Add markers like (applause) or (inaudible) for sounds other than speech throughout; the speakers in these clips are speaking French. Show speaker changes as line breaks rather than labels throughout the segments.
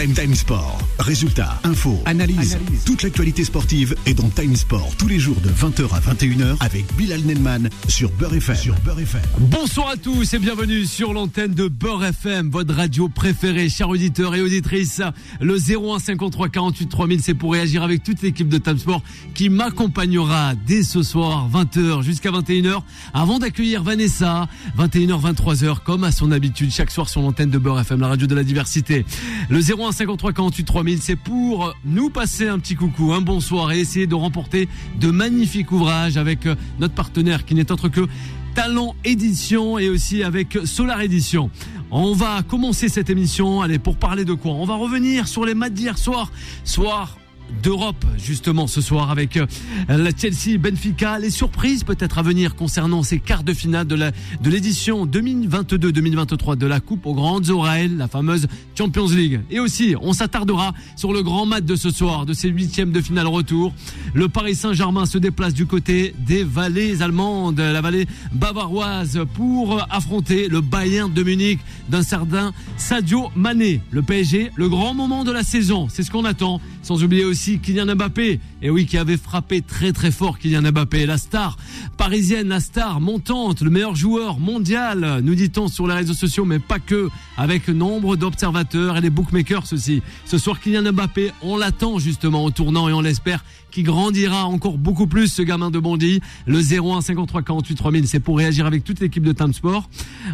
Time Time Sport. Résultats, infos, analyse. Toute l'actualité sportive est dans Time Sport tous les jours de 20h à 21h avec Bilal Nelman sur Beurre FM. Sur Beurre FM.
Bonsoir à tous et bienvenue sur l'antenne de Beurre FM, votre radio préférée, chers auditeurs et auditrices. Le 01 53 48 3000, c'est pour réagir avec toute l'équipe de Time Sport qui m'accompagnera dès ce soir, 20h jusqu'à 21h, avant d'accueillir Vanessa, 21h, 23h, comme à son habitude, chaque soir sur l'antenne de Beurre FM, la radio de la diversité. Le 01 53 48 3000, c'est pour nous passer un petit coucou, un bonsoir et essayer de remporter de magnifiques ouvrages avec euh, notre partenaire qui n'est autre que Talent Édition et aussi avec Solar Édition. On va commencer cette émission, allez, pour parler de quoi? On va revenir sur les matchs d'hier soir, soir d'Europe justement ce soir avec euh, la Chelsea Benfica. Les surprises peut-être à venir concernant ces quarts de finale de la de l'édition 2022-2023 de la Coupe aux grandes oreilles la fameuse Champions League. Et aussi on s'attardera sur le grand match de ce soir de ces huitièmes de finale retour. Le Paris Saint-Germain se déplace du côté des vallées allemandes. La vallée bavaroise pour affronter le Bayern de Munich d'un certain Sadio Mané. Le PSG le grand moment de la saison. C'est ce qu'on attend sans oublier aussi Kylian Mbappé. Et oui, qui avait frappé très très fort Kylian Mbappé. La star parisienne, la star montante, le meilleur joueur mondial, nous dit-on sur les réseaux sociaux, mais pas que, avec nombre d'observateurs et des bookmakers aussi. Ce soir, Kylian Mbappé, on l'attend justement au tournant et on l'espère qui grandira encore beaucoup plus ce gamin de Bondy. Le 01 53 48 3000, c'est pour réagir avec toute l'équipe de Time Sport.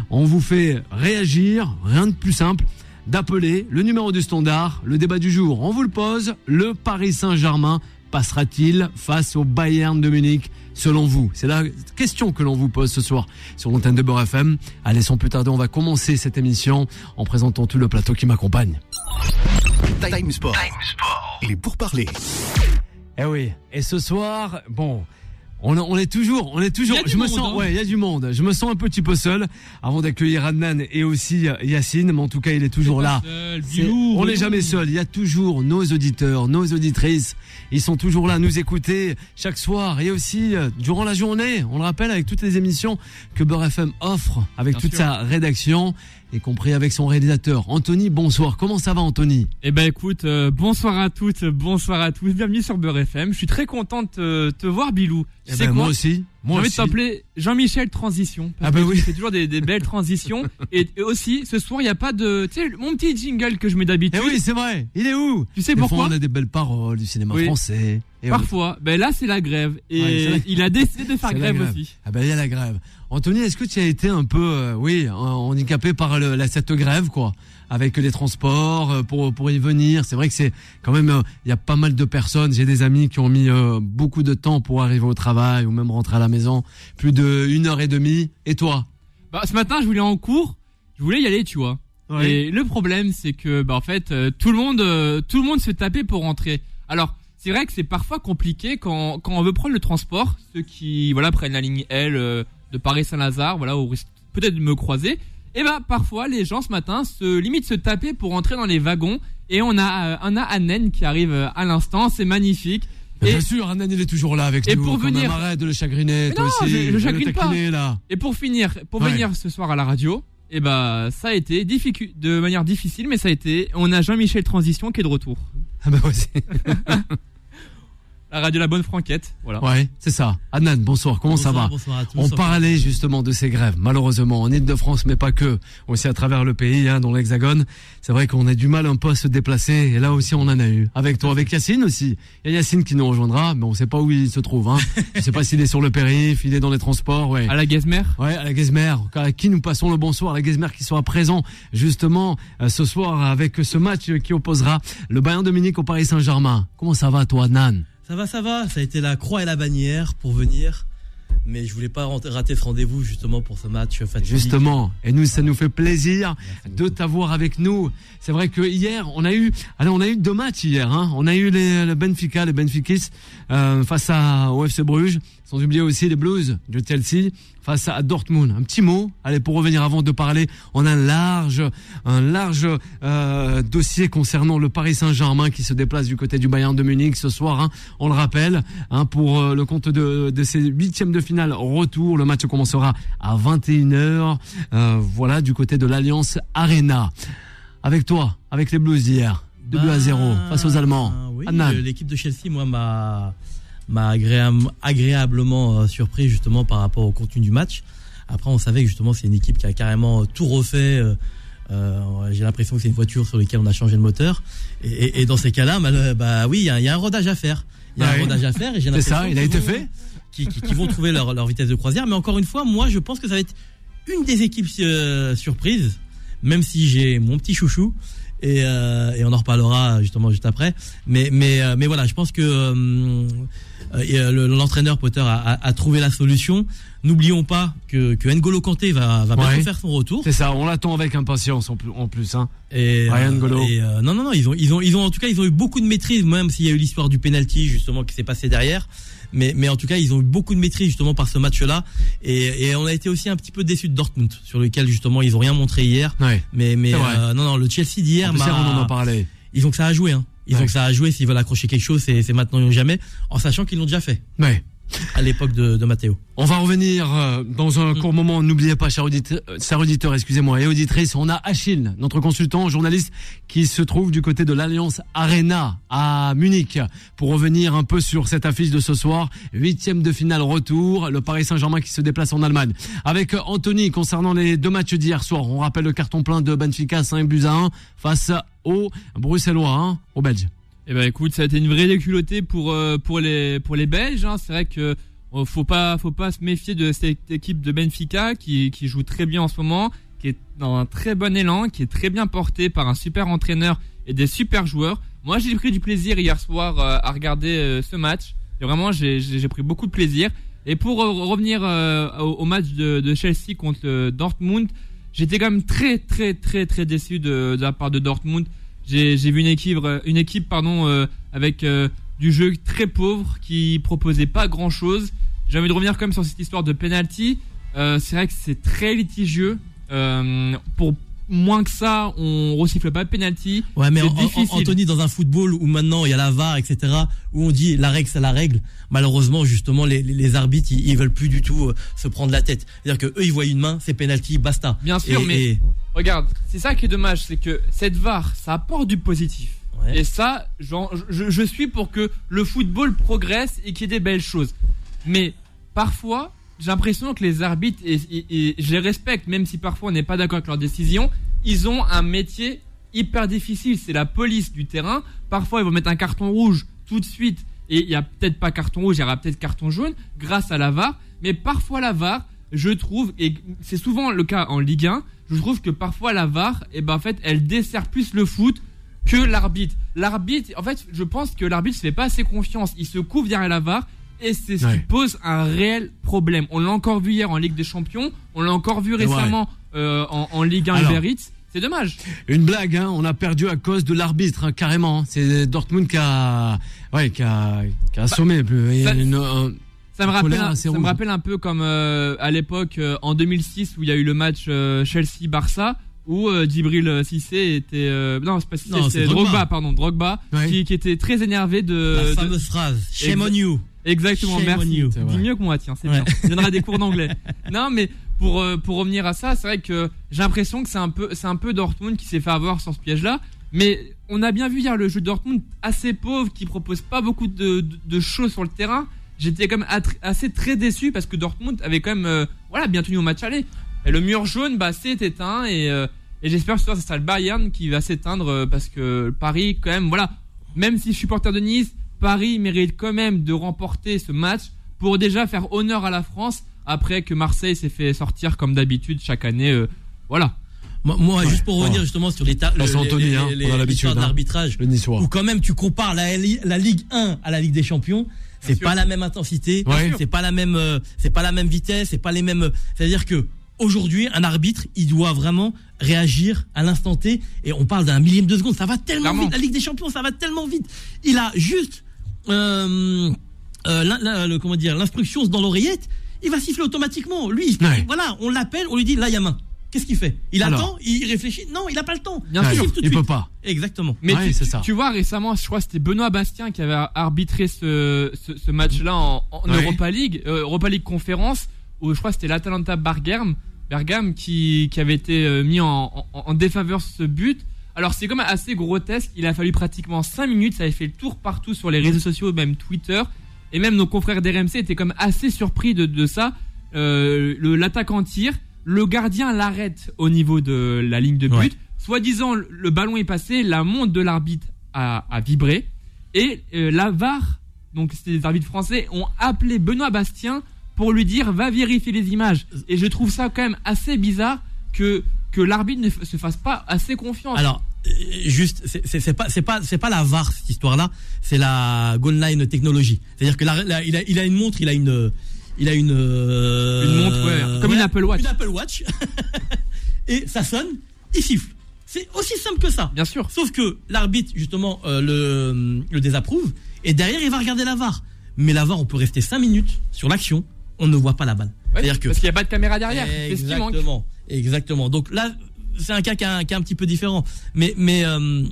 On vous fait réagir, rien de plus simple d'appeler le numéro du standard, le débat du jour. On vous le pose, le Paris Saint-Germain passera-t-il face au Bayern de Munich selon vous? C'est la question que l'on vous pose ce soir sur l'antenne de Beurre FM. Allez, sans plus tarder, on va commencer cette émission en présentant tout le plateau qui m'accompagne.
Time Sport. Il est pour parler.
Eh oui, et ce soir, bon, on, est toujours, on est toujours.
je
me
monde,
sens,
hein.
ouais, il y a du monde. Je me sens un petit peu seul avant d'accueillir Adnan et aussi Yacine, mais en tout cas, il est toujours là.
seul, Bilou,
on n'est jamais seul. Il y a toujours nos auditeurs, nos auditrices. Ils sont toujours là à nous écouter chaque soir et aussi euh, durant la journée. On le rappelle avec toutes les émissions que Beurre FM offre avec
Bien
toute
sûr.
sa rédaction, y compris avec son réalisateur. Anthony, bonsoir. Comment ça va, Anthony?
Eh ben écoute, euh, bonsoir à toutes, bonsoir à tous, bienvenue sur Beurre FM. Je suis très content de te, te voir, Bilou.
Eh ben, Moi aussi.
J'ai
Moi
envie de t'appeler Jean-Michel Transition. parce
Ah
que
oui.
Tu fais toujours des, des belles (laughs) transitions. Et, et aussi, ce soir, il n'y a pas de... Tu sais, mon petit jingle que je mets d'habitude.
Eh oui, c'est vrai. Il est où?
Tu sais
Des fois,
pourquoi
on a des belles paroles du cinéma
Oui.
français. Et oui.
Parfois. Ben là, c'est la grève. Et
Ouais, c'est la-
il a décidé de faire
la
grève, aussi.
Ah ben il y a la grève. Anthony, est-ce que tu as été un peu, euh, oui, en- handicapé par le, la, cette grève, quoi, avec les transports euh, pour pour y venir? C'est vrai que c'est quand même, euh, il y a pas mal de personnes. J'ai des amis qui ont mis euh, beaucoup de temps pour arriver au travail ou même rentrer à la maison, plus de une heure et demie. Et toi?
Bah, ce matin, je voulais en cours. Je voulais y aller, tu vois. Et le problème, c'est que, bah, en fait, euh, tout le monde, euh, tout le monde se tapait pour rentrer. Alors, c'est vrai que c'est parfois compliqué quand, quand on veut prendre le transport. Ceux qui, voilà, prennent la ligne L euh, de Paris-Saint-Lazare, voilà, au risque peut-être de me croiser. Et bah, parfois, les gens ce matin se limite se taper pour rentrer dans les wagons. Et on a, euh, on a Annen qui arrive euh, à l'instant. C'est magnifique. Et-
Bien sûr, Anan, il est toujours là avec
Et
nous.
pour
quand même.
venir-
arrête de le chagriner, toi
non,
aussi.
je- je
le
chagrine pas.
là.
Et pour finir, pour
Ouais.
venir ce soir à la radio, et bah, ça a été de manière difficile, mais ça a été. On a Jean-Michel Transition qui est de retour.
Ah ben aussi. (laughs)
La radio La Bonne Franquette, voilà.
Ouais, c'est ça. Adnan, bonsoir. Comment ça va
Bonsoir à tous.
On parlait justement de ces grèves, malheureusement, en Ile-de-France, mais pas que, aussi à travers le pays, hein, dans l'Hexagone. C'est vrai qu'on a du mal un peu à se déplacer, et là aussi on en a eu. Avec toi, avec Yacine aussi. Il y a Yacine qui nous rejoindra, mais on sait pas où il se trouve. Hein. (laughs) Je sais pas s'il est sur le périph', il est dans les transports, ouais.
À la Gazmer.
Ouais, à la Guesmer, à qui nous passons le bonsoir, à la Guesmer qui sera présent justement euh, ce soir avec ce match qui opposera le Bayern Munich au Paris Saint-Germain. Comment ça va toi, Nan
Ça va, ça va. Ça a été la croix et la bannière pour venir. Mais je voulais pas rater ce rendez-vous justement pour ce match fatidique.
Justement, et nous, ça nous fait plaisir
Merci
de t'avoir avec nous. C'est vrai que hier, on a eu, alors on a eu deux matchs hier. Hein. On a eu les, le Benfica, les Benfiquistes euh, face à au FC Bruges, sans oublier aussi les Blues de Chelsea face à Dortmund. Un petit mot, allez pour revenir avant de parler, on a un large, un large euh, dossier concernant le Paris Saint-Germain qui se déplace du côté du Bayern de Munich ce soir. hein. On le rappelle, hein, pour euh, le compte de, de ces huitièmes de finale retour. Le match commencera à 21h. euh, voilà, du côté de l'Alliance Arena. Avec toi, avec les Blues hier. de 2 à 0
Bah,
face aux Allemands.
Oui, l'équipe de Chelsea, moi, m'a m'a agréablement euh, surpris justement par rapport au contenu du match. Après, on savait que justement c'est une équipe qui a carrément tout refait. euh, euh, J'ai l'impression que c'est une voiture sur laquelle on a changé le moteur. Et, et- et dans ces cas-là, bah oui, il y, a- il y a un rodage à faire. Il y a un rodage à faire. et j'ai
C'est
l'impression
ça, il a été
vont-
fait
Qui, qui- qui vont trouver leur, leur vitesse de croisière. Mais encore une fois, moi, je pense que ça va être une des équipes euh, surprises, même si j'ai mon petit chouchou. Et, euh, et on en reparlera justement juste après. Mais mais euh, mais voilà, je pense que euh, euh, euh, le- l'entraîneur Potter a, a- a trouvé la solution. N'oublions pas que, que N'Golo Kanté va, va bientôt
Ouais.
faire son retour.
C'est ça, on l'attend avec impatience en plus. En plus hein.
Et,
Ryan
euh,
N'Golo.
et, euh, non non non, ils ont ils ont ils ont en tout cas ils ont eu beaucoup de maîtrise, même s'il y a eu l'histoire du penalty justement qui s'est passé derrière. Mais mais en tout cas ils ont eu beaucoup de maîtrise justement par ce match-là. Et, et on a été aussi un petit peu déçus de Dortmund sur lequel justement ils ont rien montré hier.
Ouais.
Mais mais euh, non non le Chelsea d'hier
on en parlé.
ils ont que ça à jouer. Hein. Ils
Ouais.
ont que ça à jouer. S'ils veulent accrocher quelque chose, c'est c'est maintenant ou jamais. En sachant qu'ils l'ont déjà fait
Ouais.
À l'époque de, de Matteo.
On va revenir euh, dans un court moment. N'oubliez pas, cher auditeur, cher auditeur, excusez-moi, et auditrice, on a Achille, notre consultant, journaliste, qui se trouve du côté de l'Alliance Arena à Munich pour revenir un peu sur cette affiche de ce soir. Huitième de finale retour, le Paris Saint-Germain qui se déplace en Allemagne. Avec euh, Anthony, concernant les deux matchs d'hier soir, on rappelle le carton plein de Benfica, 5 buts à 1 face aux Bruxellois, hein, aux Belges.
Eh ben écoute, ça a été une vraie déculottée pour euh, pour les pour les Belges. hein. C'est vrai que euh, faut pas faut pas se méfier de cette équipe de Benfica qui qui joue très bien en ce moment, qui est dans un très bon élan, qui est très bien porté par un super entraîneur et des super joueurs. Moi, j'ai pris du plaisir hier soir euh, à regarder euh, ce match. Et vraiment, j'ai pris beaucoup de plaisir. Et pour revenir au, match de, Chelsea contre Dortmund, j'étais quand même très très très très déçu de la part de Dortmund. J'ai vu une équipe, euh, pardon, euh, avec euh, du jeu très pauvre qui proposait pas grand chose. J'ai envie de revenir quand même sur cette histoire de penalty. C'est vrai que c'est très litigieux. Pour moins que ça, on resiffle pas de penalty.
Ouais, mais en- en-. Anthony, dans un football où maintenant il y a la VAR, etc., où on dit la règle, c'est la règle, malheureusement, justement, les, les- arbitres, ils, ils veulent plus du tout euh, se prendre la tête. C'est-à-dire que eux, ils voient une main, c'est penalty, basta.
Bien sûr,
Et-
mais
et-
regarde, c'est ça qui est dommage, c'est que cette VAR, ça apporte du positif.
Ouais.
Et ça, je suis pour que le football progresse et qu'il y ait des belles choses. Mais parfois, j'ai l'impression que les arbitres, et, je les respecte, même si parfois on n'est pas d'accord avec leurs décisions, ils ont un métier hyper difficile. C'est la police du terrain. Parfois, ils vont mettre un carton rouge tout de suite. Et il y a peut-être pas carton rouge, il y aura peut-être carton jaune grâce à la VAR. Mais parfois, la VAR, je trouve, et c'est souvent le cas en Ligue 1, je trouve que parfois la VAR, et ben en fait, elle dessert plus le foot que l'arbitre. L'arbitre, en fait, je pense que l'arbitre se fait pas assez confiance. Il se couvre derrière la VAR et c'est ce
Ouais.
qui pose un réel problème. On l'a encore vu hier en Ligue des Champions, on l'a encore vu
ouais.
récemment euh, en, en Ligue 1
Alors.
Uber Eats. C'est dommage.
Une blague, hein, on a perdu à cause de l'arbitre, hein, carrément. hein. C'est Dortmund qui a, ouais, qui a, qui a assommé. plus. Il y a
ça-
une- un-
Ça me rappelle, un, ça me rappelle un peu comme euh, à l'époque euh, en 2006 où il y a eu le match euh, Chelsea-Barça où euh, Djibril Cissé était euh, non c'est pas Cissé
c'est Drogba.
Drogba. pardon Drogba
Ouais.
qui, qui était très énervé de,
la
de-
fameuse phrase, shame on you.
Exactement
Shame
merci.
C'est
dis mieux que moi tiens c'est
Ouais.
bien. (laughs) Il donnera des cours d'anglais. Non mais pour euh, pour revenir à ça c'est vrai que j'ai l'impression que c'est un peu c'est un peu Dortmund qui s'est fait avoir sur ce piège là mais on a bien vu hier le jeu de Dortmund assez pauvre qui propose pas beaucoup de, de, de choses sur le terrain. J'étais quand même attr- assez très déçu parce que Dortmund avait quand même euh, voilà bien tenu au match aller. Et le mur jaune bah c'est éteint et euh, et j'espère que ce soir ce sera le Bayern qui va s'éteindre euh, parce que Paris quand même voilà. Même si je suis supporter de Nice Paris mérite quand même de remporter ce match pour déjà faire honneur à la France après que Marseille s'est fait sortir comme d'habitude chaque année euh, voilà
Moi, moi,
Ouais.
juste pour revenir
Ouais.
justement sur l'état,
c'est Anthony, hein, on a l'habitude, hein.
l'arbitrage,
le Niçois.
où quand même tu compares la, Li- la Ligue 1 à la Ligue des Champions, c'est
sûr.
pas la même intensité,
Ouais.
c'est pas la même, euh, c'est pas la même vitesse, c'est pas les mêmes. C'est-à-dire que aujourd'hui, un arbitre, il doit vraiment réagir à l'instant T, et on parle d'un millième de seconde, ça va tellement
Clairement.
vite. La Ligue des Champions, ça va tellement vite. Il a juste, euh, euh, le, comment dire, l'instruction dans l'oreillette, il va siffler automatiquement. Lui, il-
Ouais.
voilà, on l'appelle, on lui dit là, il y a main. Qu'est-ce qu'il fait? Il
Alors.
attend, il réfléchit. Non, il a pas le temps.
Bien
il
sûr.
il
suite.
peut pas.
Exactement.
mais
Ouais,
tu,
c'est
tu-
ça.
tu vois récemment je crois que c'était Benoît Bastien qui avait arbitré ce, ce, ce match-là en, en
Ouais.
Europa League euh, Europa League conférence où je crois que c'était l'Atalanta Bergame Bergame qui, qui avait été euh, mis en, en, en défaveur ce but Alors c'est comme assez grotesque. Il a fallu pratiquement 5 minutes. Ça avait fait le tour partout sur les réseaux sociaux, même Twitter. Et même nos confrères d'RMC étaient comme assez surpris de, ça. Euh, L'attaquant tire. Le gardien l'arrête au niveau de la ligne de but. Soit-disant, le ballon est passé. La montre de l'arbitre a, vibré. Et euh, la VAR, donc c'était des arbitres français, ont appelé Benoît Bastien pour lui dire va vérifier les images. Et je trouve ça quand même assez bizarre que que l'arbitre ne se fasse pas assez confiance.
Alors, juste, c'est pas, c'est pas, c'est pas la VAR cette histoire-là, c'est la goal line technologie. C'est-à-dire que il, a, il a une montre, il a une, il a une,
euh, une montre, ouais, comme une Apple Watch.
Une Apple Watch. (laughs) et ça sonne, il siffle. C'est aussi simple que ça.
Bien sûr.
Sauf que l'arbitre, justement, euh, le, le désapprouve. Et derrière, il va regarder la VAR. Mais la VAR, on peut rester 5 minutes sur l'action, on ne voit pas la balle.
C'est-à-dire que. Parce qu'il n'y a pas de caméra derrière.
Exactement. Exactement. Donc là, c'est un cas qui est un, un, petit peu différent. Mais, mais, euh,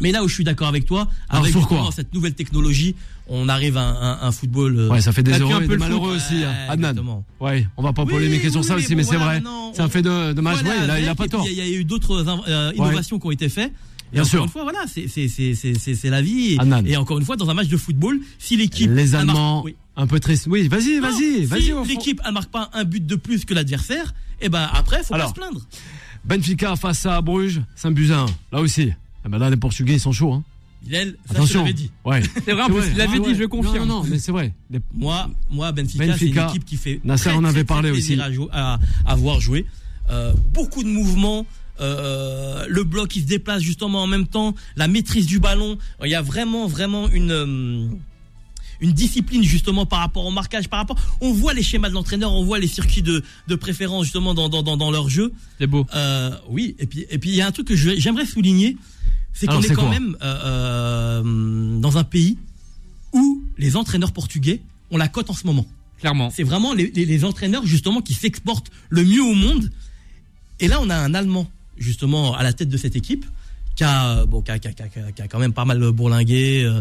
mais là où je suis d'accord avec toi, avec cette nouvelle technologie, on arrive à un, un, football.
Euh, ouais, ça fait des heureux et des malheureux aussi. Hein. Adnan. Ouais, on va pas polémiquer sur ça aussi, mais, c'est vrai. C'est un fait de, de match. ouais, là, il a pas tort.
Il y, a eu d'autres euh, innovations qui ont été faites. Et
Bien
encore
sûr.
une fois, voilà, c'est la vie. Et, et, encore une fois, dans un match de football, si l'équipe.
Les Allemands, un peu triste. Oui, vas-y, vas-y, vas-y.
Si l'équipe, elle marque pas un but de plus que l'adversaire, et eh ben après, faut pas se plaindre.
Benfica face à Bruges, Saint-Buzin. Là aussi. Ah ben là, les Portugais, ils sont chauds. Hein.
Bilal, ça Attention. je dit.
Ouais. (laughs)
C'est vrai, en plus, il l'avait dit, je confirme.
Non, non, mais c'est vrai.
Moi, moi, Benfica, c'est une équipe qui fait.
Nasser en avait parlé aussi.
À, à, voir jouer. Euh, beaucoup de mouvements. Euh, le bloc qui se déplace justement en même temps, la maîtrise du ballon. Il y a vraiment, vraiment une. Une discipline justement par rapport au marquage, par rapport. On voit les schémas de l'entraîneur, on voit les circuits de, de préférence justement dans, dans, dans, leur jeu.
C'est beau.
Euh, oui, et puis et puis il y a un truc que j'aimerais souligner, c'est qu'on est, quand même euh, euh, dans un pays où les entraîneurs portugais ont la cote en ce moment.
Clairement.
C'est vraiment les, les, entraîneurs justement qui s'exportent le mieux au monde. Et là, on a un Allemand justement à la tête de cette équipe qui a bon qui a, qui a, qui a quand même pas mal bourlingué. Euh,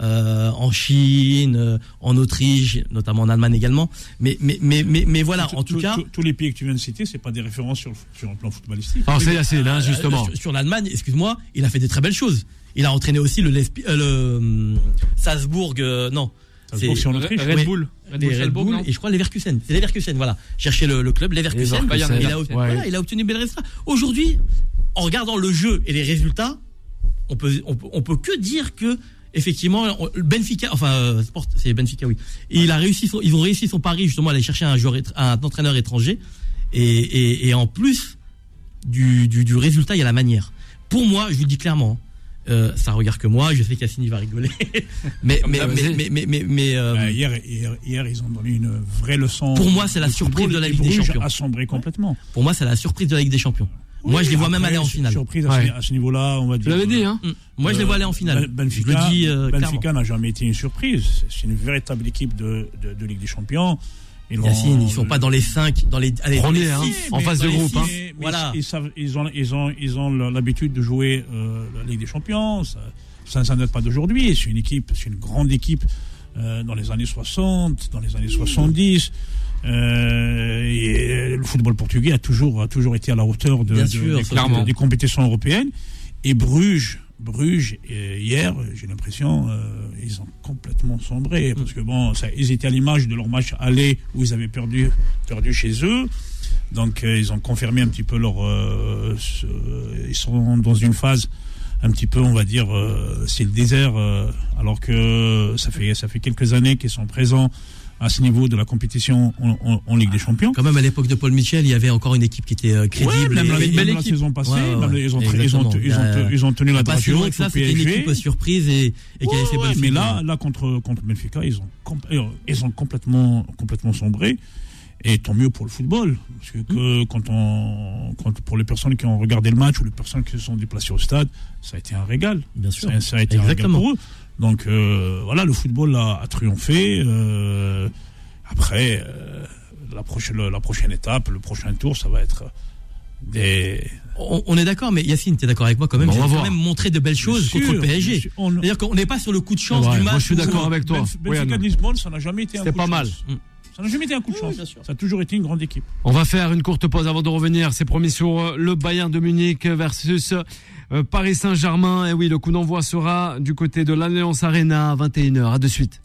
euh, en Chine, euh, en Autriche, notamment en Allemagne également. Mais mais mais mais, mais voilà, en tout, cas,
tous les pays que tu viens de citer, c'est pas des références sur, sur le plan footballistique.
Alors c'est assez là justement.
Euh, sur, l'Allemagne, excuse-moi, il a fait des très belles choses. Il a entraîné aussi le, le Salzbourg, non.
C'est
Red Bull.
Red Bull, et je crois Leverkusen. C'est Leverkusen, voilà. Chercher le, le club Leverkusen. Leverkusen. Il, a, voilà, il a obtenu belle résultat. Aujourd'hui, en regardant le jeu et les résultats, on peut, on, on peut que dire que effectivement, Benfica, enfin, euh, c'est Benfica, oui. il a réussi, ils ont réussi son pari justement à aller chercher un joueur, un entraîneur étranger, et, en plus du, du, résultat, il y a la manière. Pour moi, je vous le dis clairement, euh, ça regarde que moi, je sais qu'Assini va rigoler, (laughs) mais mais, mais, mais mais mais,
euh, bah, hier, hier, ils ont donné une vraie leçon.
Pour moi, c'est la surprise de la Ligue des Champions.
A complètement.
Pour moi, c'est la surprise de la Ligue des Champions. Moi, je les vois même aller en finale.
Surprise à, ce, niveau-là, on va dire.
Tu l'avais dit, hein
mm. Moi, je les vois aller en finale.
Benfica, euh, Benfica n'a jamais été une surprise. C'est une véritable équipe de, de, Ligue des Champions.
Ils Yacine, ils sont pas dans les 5, dans les,
allez, Premiers, hein, en phase de groupe. Hein.
voilà. Ils, savent, ils, ont, ils ont, ils ont l'habitude de jouer euh, la Ligue des Champions. Ça, ça, ça date pas d'aujourd'hui. C'est une équipe, c'est une grande équipe euh, dans les années 60, dans les années 70. Euh, et le football portugais a toujours, a toujours été à la hauteur de, des, compétitions européennes. Et Bruges, Bruges hier, j'ai l'impression, euh, ils ont complètement sombré. Parce que bon, ça, ils étaient à l'image de leur match aller où ils avaient perdu, perdu chez eux. Donc euh, ils ont confirmé un petit peu leur. ils sont dans une phase un petit peu, on va dire, c'est le désert, alors que ça fait ça fait quelques années qu'ils sont présents à ce niveau de la compétition en, Ligue des Champions.
Quand même, à l'époque de Paul Michel, il y avait encore une équipe qui était euh, crédible.
même, la, saison passée, ils, ont, ils, ont, ils, ont, tenu la
Pas si loin que ça, c'était une équipe surprise et, et qui avait fait bonne
Mais là, là contre, contre Benfica, ils ont, ils ont complètement, complètement sombré. Et tant mieux pour le football. Parce que, que quand on, quand, pour les personnes qui ont regardé le match ou les personnes qui se sont déplacées au stade, ça a été un régal.
Bien sûr.
Ça, a été un régal pour eux. Donc euh, voilà, le football a, a triomphé. Euh, après, euh, la, prochaine, la prochaine étape, le prochain tour, ça va être des...
On, est d'accord, mais Yacine, tu es d'accord avec moi quand même. J'ai quand même montré de belles choses contre le PSG. C'est-à-dire qu'on n'est pas sur le coup de chance du match.
Moi, je suis d'accord avec toi.
Benfica Lisbonne, ça n'a jamais été un
C'était pas mal.
Ça n'a jamais été un coup de chance. Ça a toujours été une grande équipe.
On va faire une courte pause avant de revenir. C'est promis sur le Bayern de Munich versus euh, Paris Saint-Germain. Et oui, le coup d'envoi sera du côté de l'Alliance Arena à 21h. À de suite.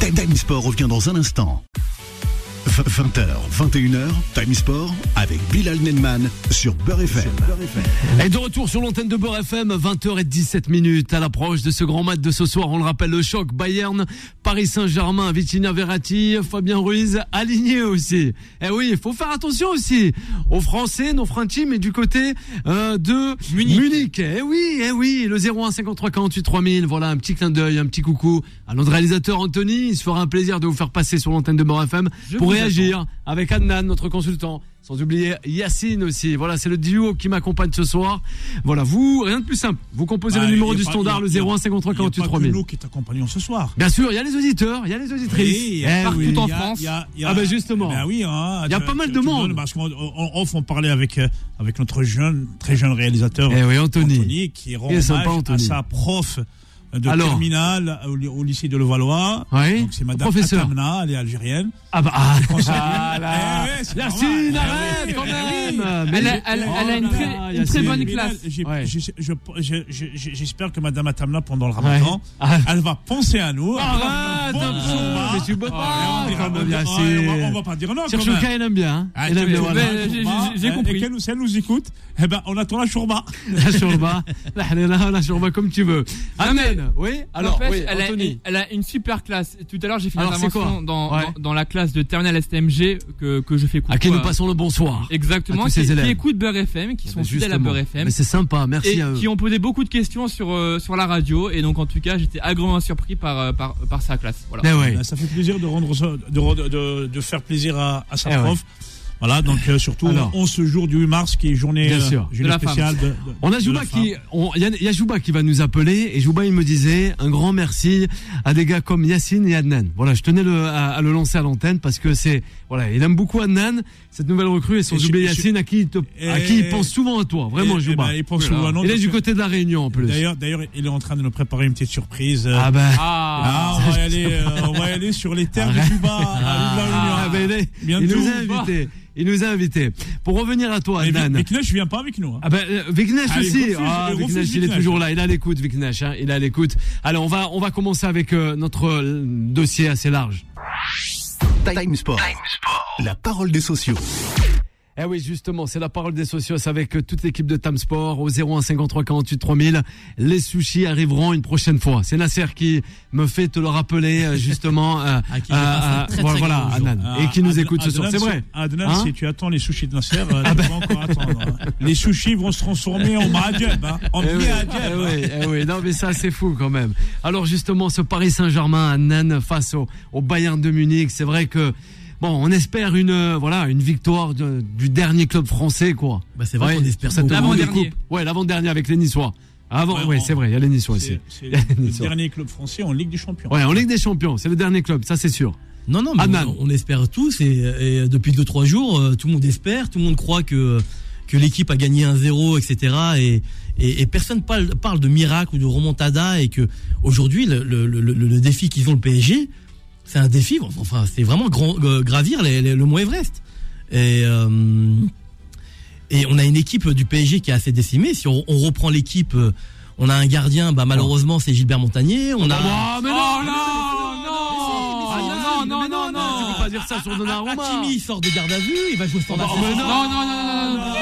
Time Sport revient dans un instant. 20h, 21h, Time Sport avec Bilal Nenman sur Beurre FM.
Et de retour sur l'antenne de Beurre FM, 20h17 minutes à l'approche de ce grand match de ce soir. On le rappelle, le choc Bayern, Paris Saint-Germain, Vitinha Verratti, Fabien Ruiz, aligné aussi. Eh oui, il faut faire attention aussi aux Français, nos Frenchies, mais du côté euh, de Munich. Eh oui, eh oui, le 01 53 48 3000. Voilà, un petit clin d'œil, un petit coucou à notre réalisateur Anthony. Il se fera un plaisir de vous faire passer sur l'antenne de Beurre FM pour réagir avec Adnan, notre consultant. Sans oublier Yacine aussi. Voilà, c'est le duo qui m'accompagne ce soir. Voilà, vous, rien de plus simple. Vous composez
Bah,
le numéro
y a
du
pas-
standard,
y
le
a-
01 53 48
Il n'y a pas que
3000.
nous qui t'accompagnons ce soir.
Bien sûr, il y a les auditeurs, il y a les auditrices.
Oui,
Eh
partout
oui.
en
il y a-
France.
il y il y a-
Ah ben justement.
Ben oui, hein,
Il y a pas mal de monde.
Parce qu'on on, on, parlait avec, euh, avec notre jeune, très jeune réalisateur
Eh oui, Anthony.
qui rend
Il est sympa,
hommage
Anthony.
à sa prof de
Alors.
terminale au, au lycée de Levallois.
Oui,
Donc c'est Madame
professeur.
Atamna, elle est algérienne.
Ah bah, ah, ah là.
Eh ouais, normal.
arrête
Eh
quand même. Mais
Elle a, elle,
Oh
elle a une très,
là,
une très bonne classe.
Ouais.
J'espère que Madame Atamna, pendant le ramadan,
Ah.
elle va penser à nous.
Arrête mais tu peux pas,
Ah, on va- pas dire non. même.
il aime bien. hein.
Ah,
Il aime bien, voilà.
Mais j'ai-
hein,
compris.
Si elle nous écoute, eh ben, on attend la chourma.
La shorba, la la shorba comme tu veux.
Non,
Oui. Alors, oui,
elle, a,
Anthony.
elle a une super classe. Tout à l'heure, j'ai fait une
Alors, c'est
intervention
quoi
dans,
Ouais.
dans, dans la classe de terminale STMG que, que je fais coucou
À qui nous passons le bonsoir.
Exactement,
à tous
qui,
ces
qui
élèves.
écoutent Beurre FM, qui
Ah
sont fidèles à
justement.
Beurre FM.
Mais c'est sympa, merci
et
à eux.
qui ont posé beaucoup de questions sur, euh, sur la radio. Et donc, en tout cas, j'étais agréablement surpris par, euh, par, par sa classe. Voilà.
Eh ouais.
Ben, Ça fait plaisir de rendre ça- de, de, de, de faire plaisir à, à sa
Eh ouais.
prof. Voilà, donc euh, surtout
Alors.
11 jours du 8 mars qui est journée,
Bien
euh,
sûr.
journée
De la
spéciale. de- de-
On a Jouba qui, on- il y, a- il y a Jouba qui va nous appeler et Jouba il me disait un grand merci à des gars comme Yacine et Adnan. Voilà, je tenais le, à, à le lancer à l'antenne parce que c'est, voilà, il aime beaucoup Adnan, cette nouvelle recrue et sans
Et
oublier
je-
Yacine à qui il te, à
Et-
qui il pense souvent à toi. Vraiment,
Et-
Jouba.
ben, il pense souvent à nous,
Il est du côté de la Réunion en plus.
D'ailleurs, d'ailleurs, il est en train de nous préparer une petite surprise. euh,
Ah ben.
Ah,
Ah, on va y (laughs) aller, sur les terres de Cuba.
Ah, ben, il, nous a invités. Il nous a invités. Pour revenir à toi, Adnan.
Viknesh vient pas avec nous. hein.
Ah ben euh, Vignesh
Ah, il
aussi. ah, Vignesh, il est toujours là. Il est à l'écoute, Vignesh. Hein, il est à l'écoute. Alors on va on va commencer avec euh, notre euh, dossier assez large.
Time Sport. La parole des sociaux.
Eh oui, justement, c'est la parole des socios avec euh, toute l'équipe de Tam Sport au 01 53 48 3000. Les sushis arriveront une prochaine fois. C'est Nasser qui me fait te le rappeler euh, (laughs) justement. euh,
À qui je passe un très, très
voilà. Adnan, et qui nous
Adnan-
écoute ce soir.
Adnan,
C'est vrai.
Adnan,
Hein
si tu attends les sushis de Nasser, euh, (laughs) tu vas encore attendre. hein. Les sushis vont se transformer en mahadjeb, hein, en
Eh oui, eh
hein.
oui, eh oui, non mais ça c'est fou quand même. Alors justement ce Paris Saint-Germain à Nantes face au, au Bayern de Munich, c'est vrai que bon, on espère une euh, voilà une victoire de- du dernier club français quoi.
Bah, c'est vrai
Ouais,
qu'on espère
cette
L'avant-dernier.
coupe. Ouais, l'avant-dernier avec les Niçois. Avant,
Ouais,
ouais,
on-
c'est vrai, il y a les Niçois aussi.
C'est (laughs) le dernier club français en Ligue des Champions.
Ouais, en Ligue des Champions, c'est le dernier club, ça c'est sûr.
Non, non, mais
Adnan.
on, on espère tous et, et depuis 2-3 jours, euh, tout le monde espère, tout le monde croit que, que l'équipe a gagné 1-0, etc. Et, et, et personne parle, parle de miracle ou de remontada et que aujourd'hui, le, le, le, le- le défi qu'ils ont le PSG, c'est un défi, enfin, c'est vraiment grand- euh, gravir les- les- le Mont Everest. Et, euh, et on a une équipe du PSG qui est assez décimée. Si on, on reprend l'équipe, euh, on a un gardien, bah, malheureusement, c'est Gilbert Montagnier. On a.
Oh, mais
Oh,
non,
non,
Ah,
non, non, non, non,
Tu peux pas dire ça sur Donnarumma.
Hakimi sort de garde à vue, il va jouer au standard.
Oh, mais non.
non, non, non, non, non, non.
Ah, non, international, non. Non,
peut pas
non,
dire ça.
Marquinhos,
Non, non, non.
je vous l'annonce.
C'était
Un peu de
propos.
respect.
Ah,
Non.
non, non, c'était propos.
Mais c'est-
Respect,
Mais oui.
respect pour
Un
le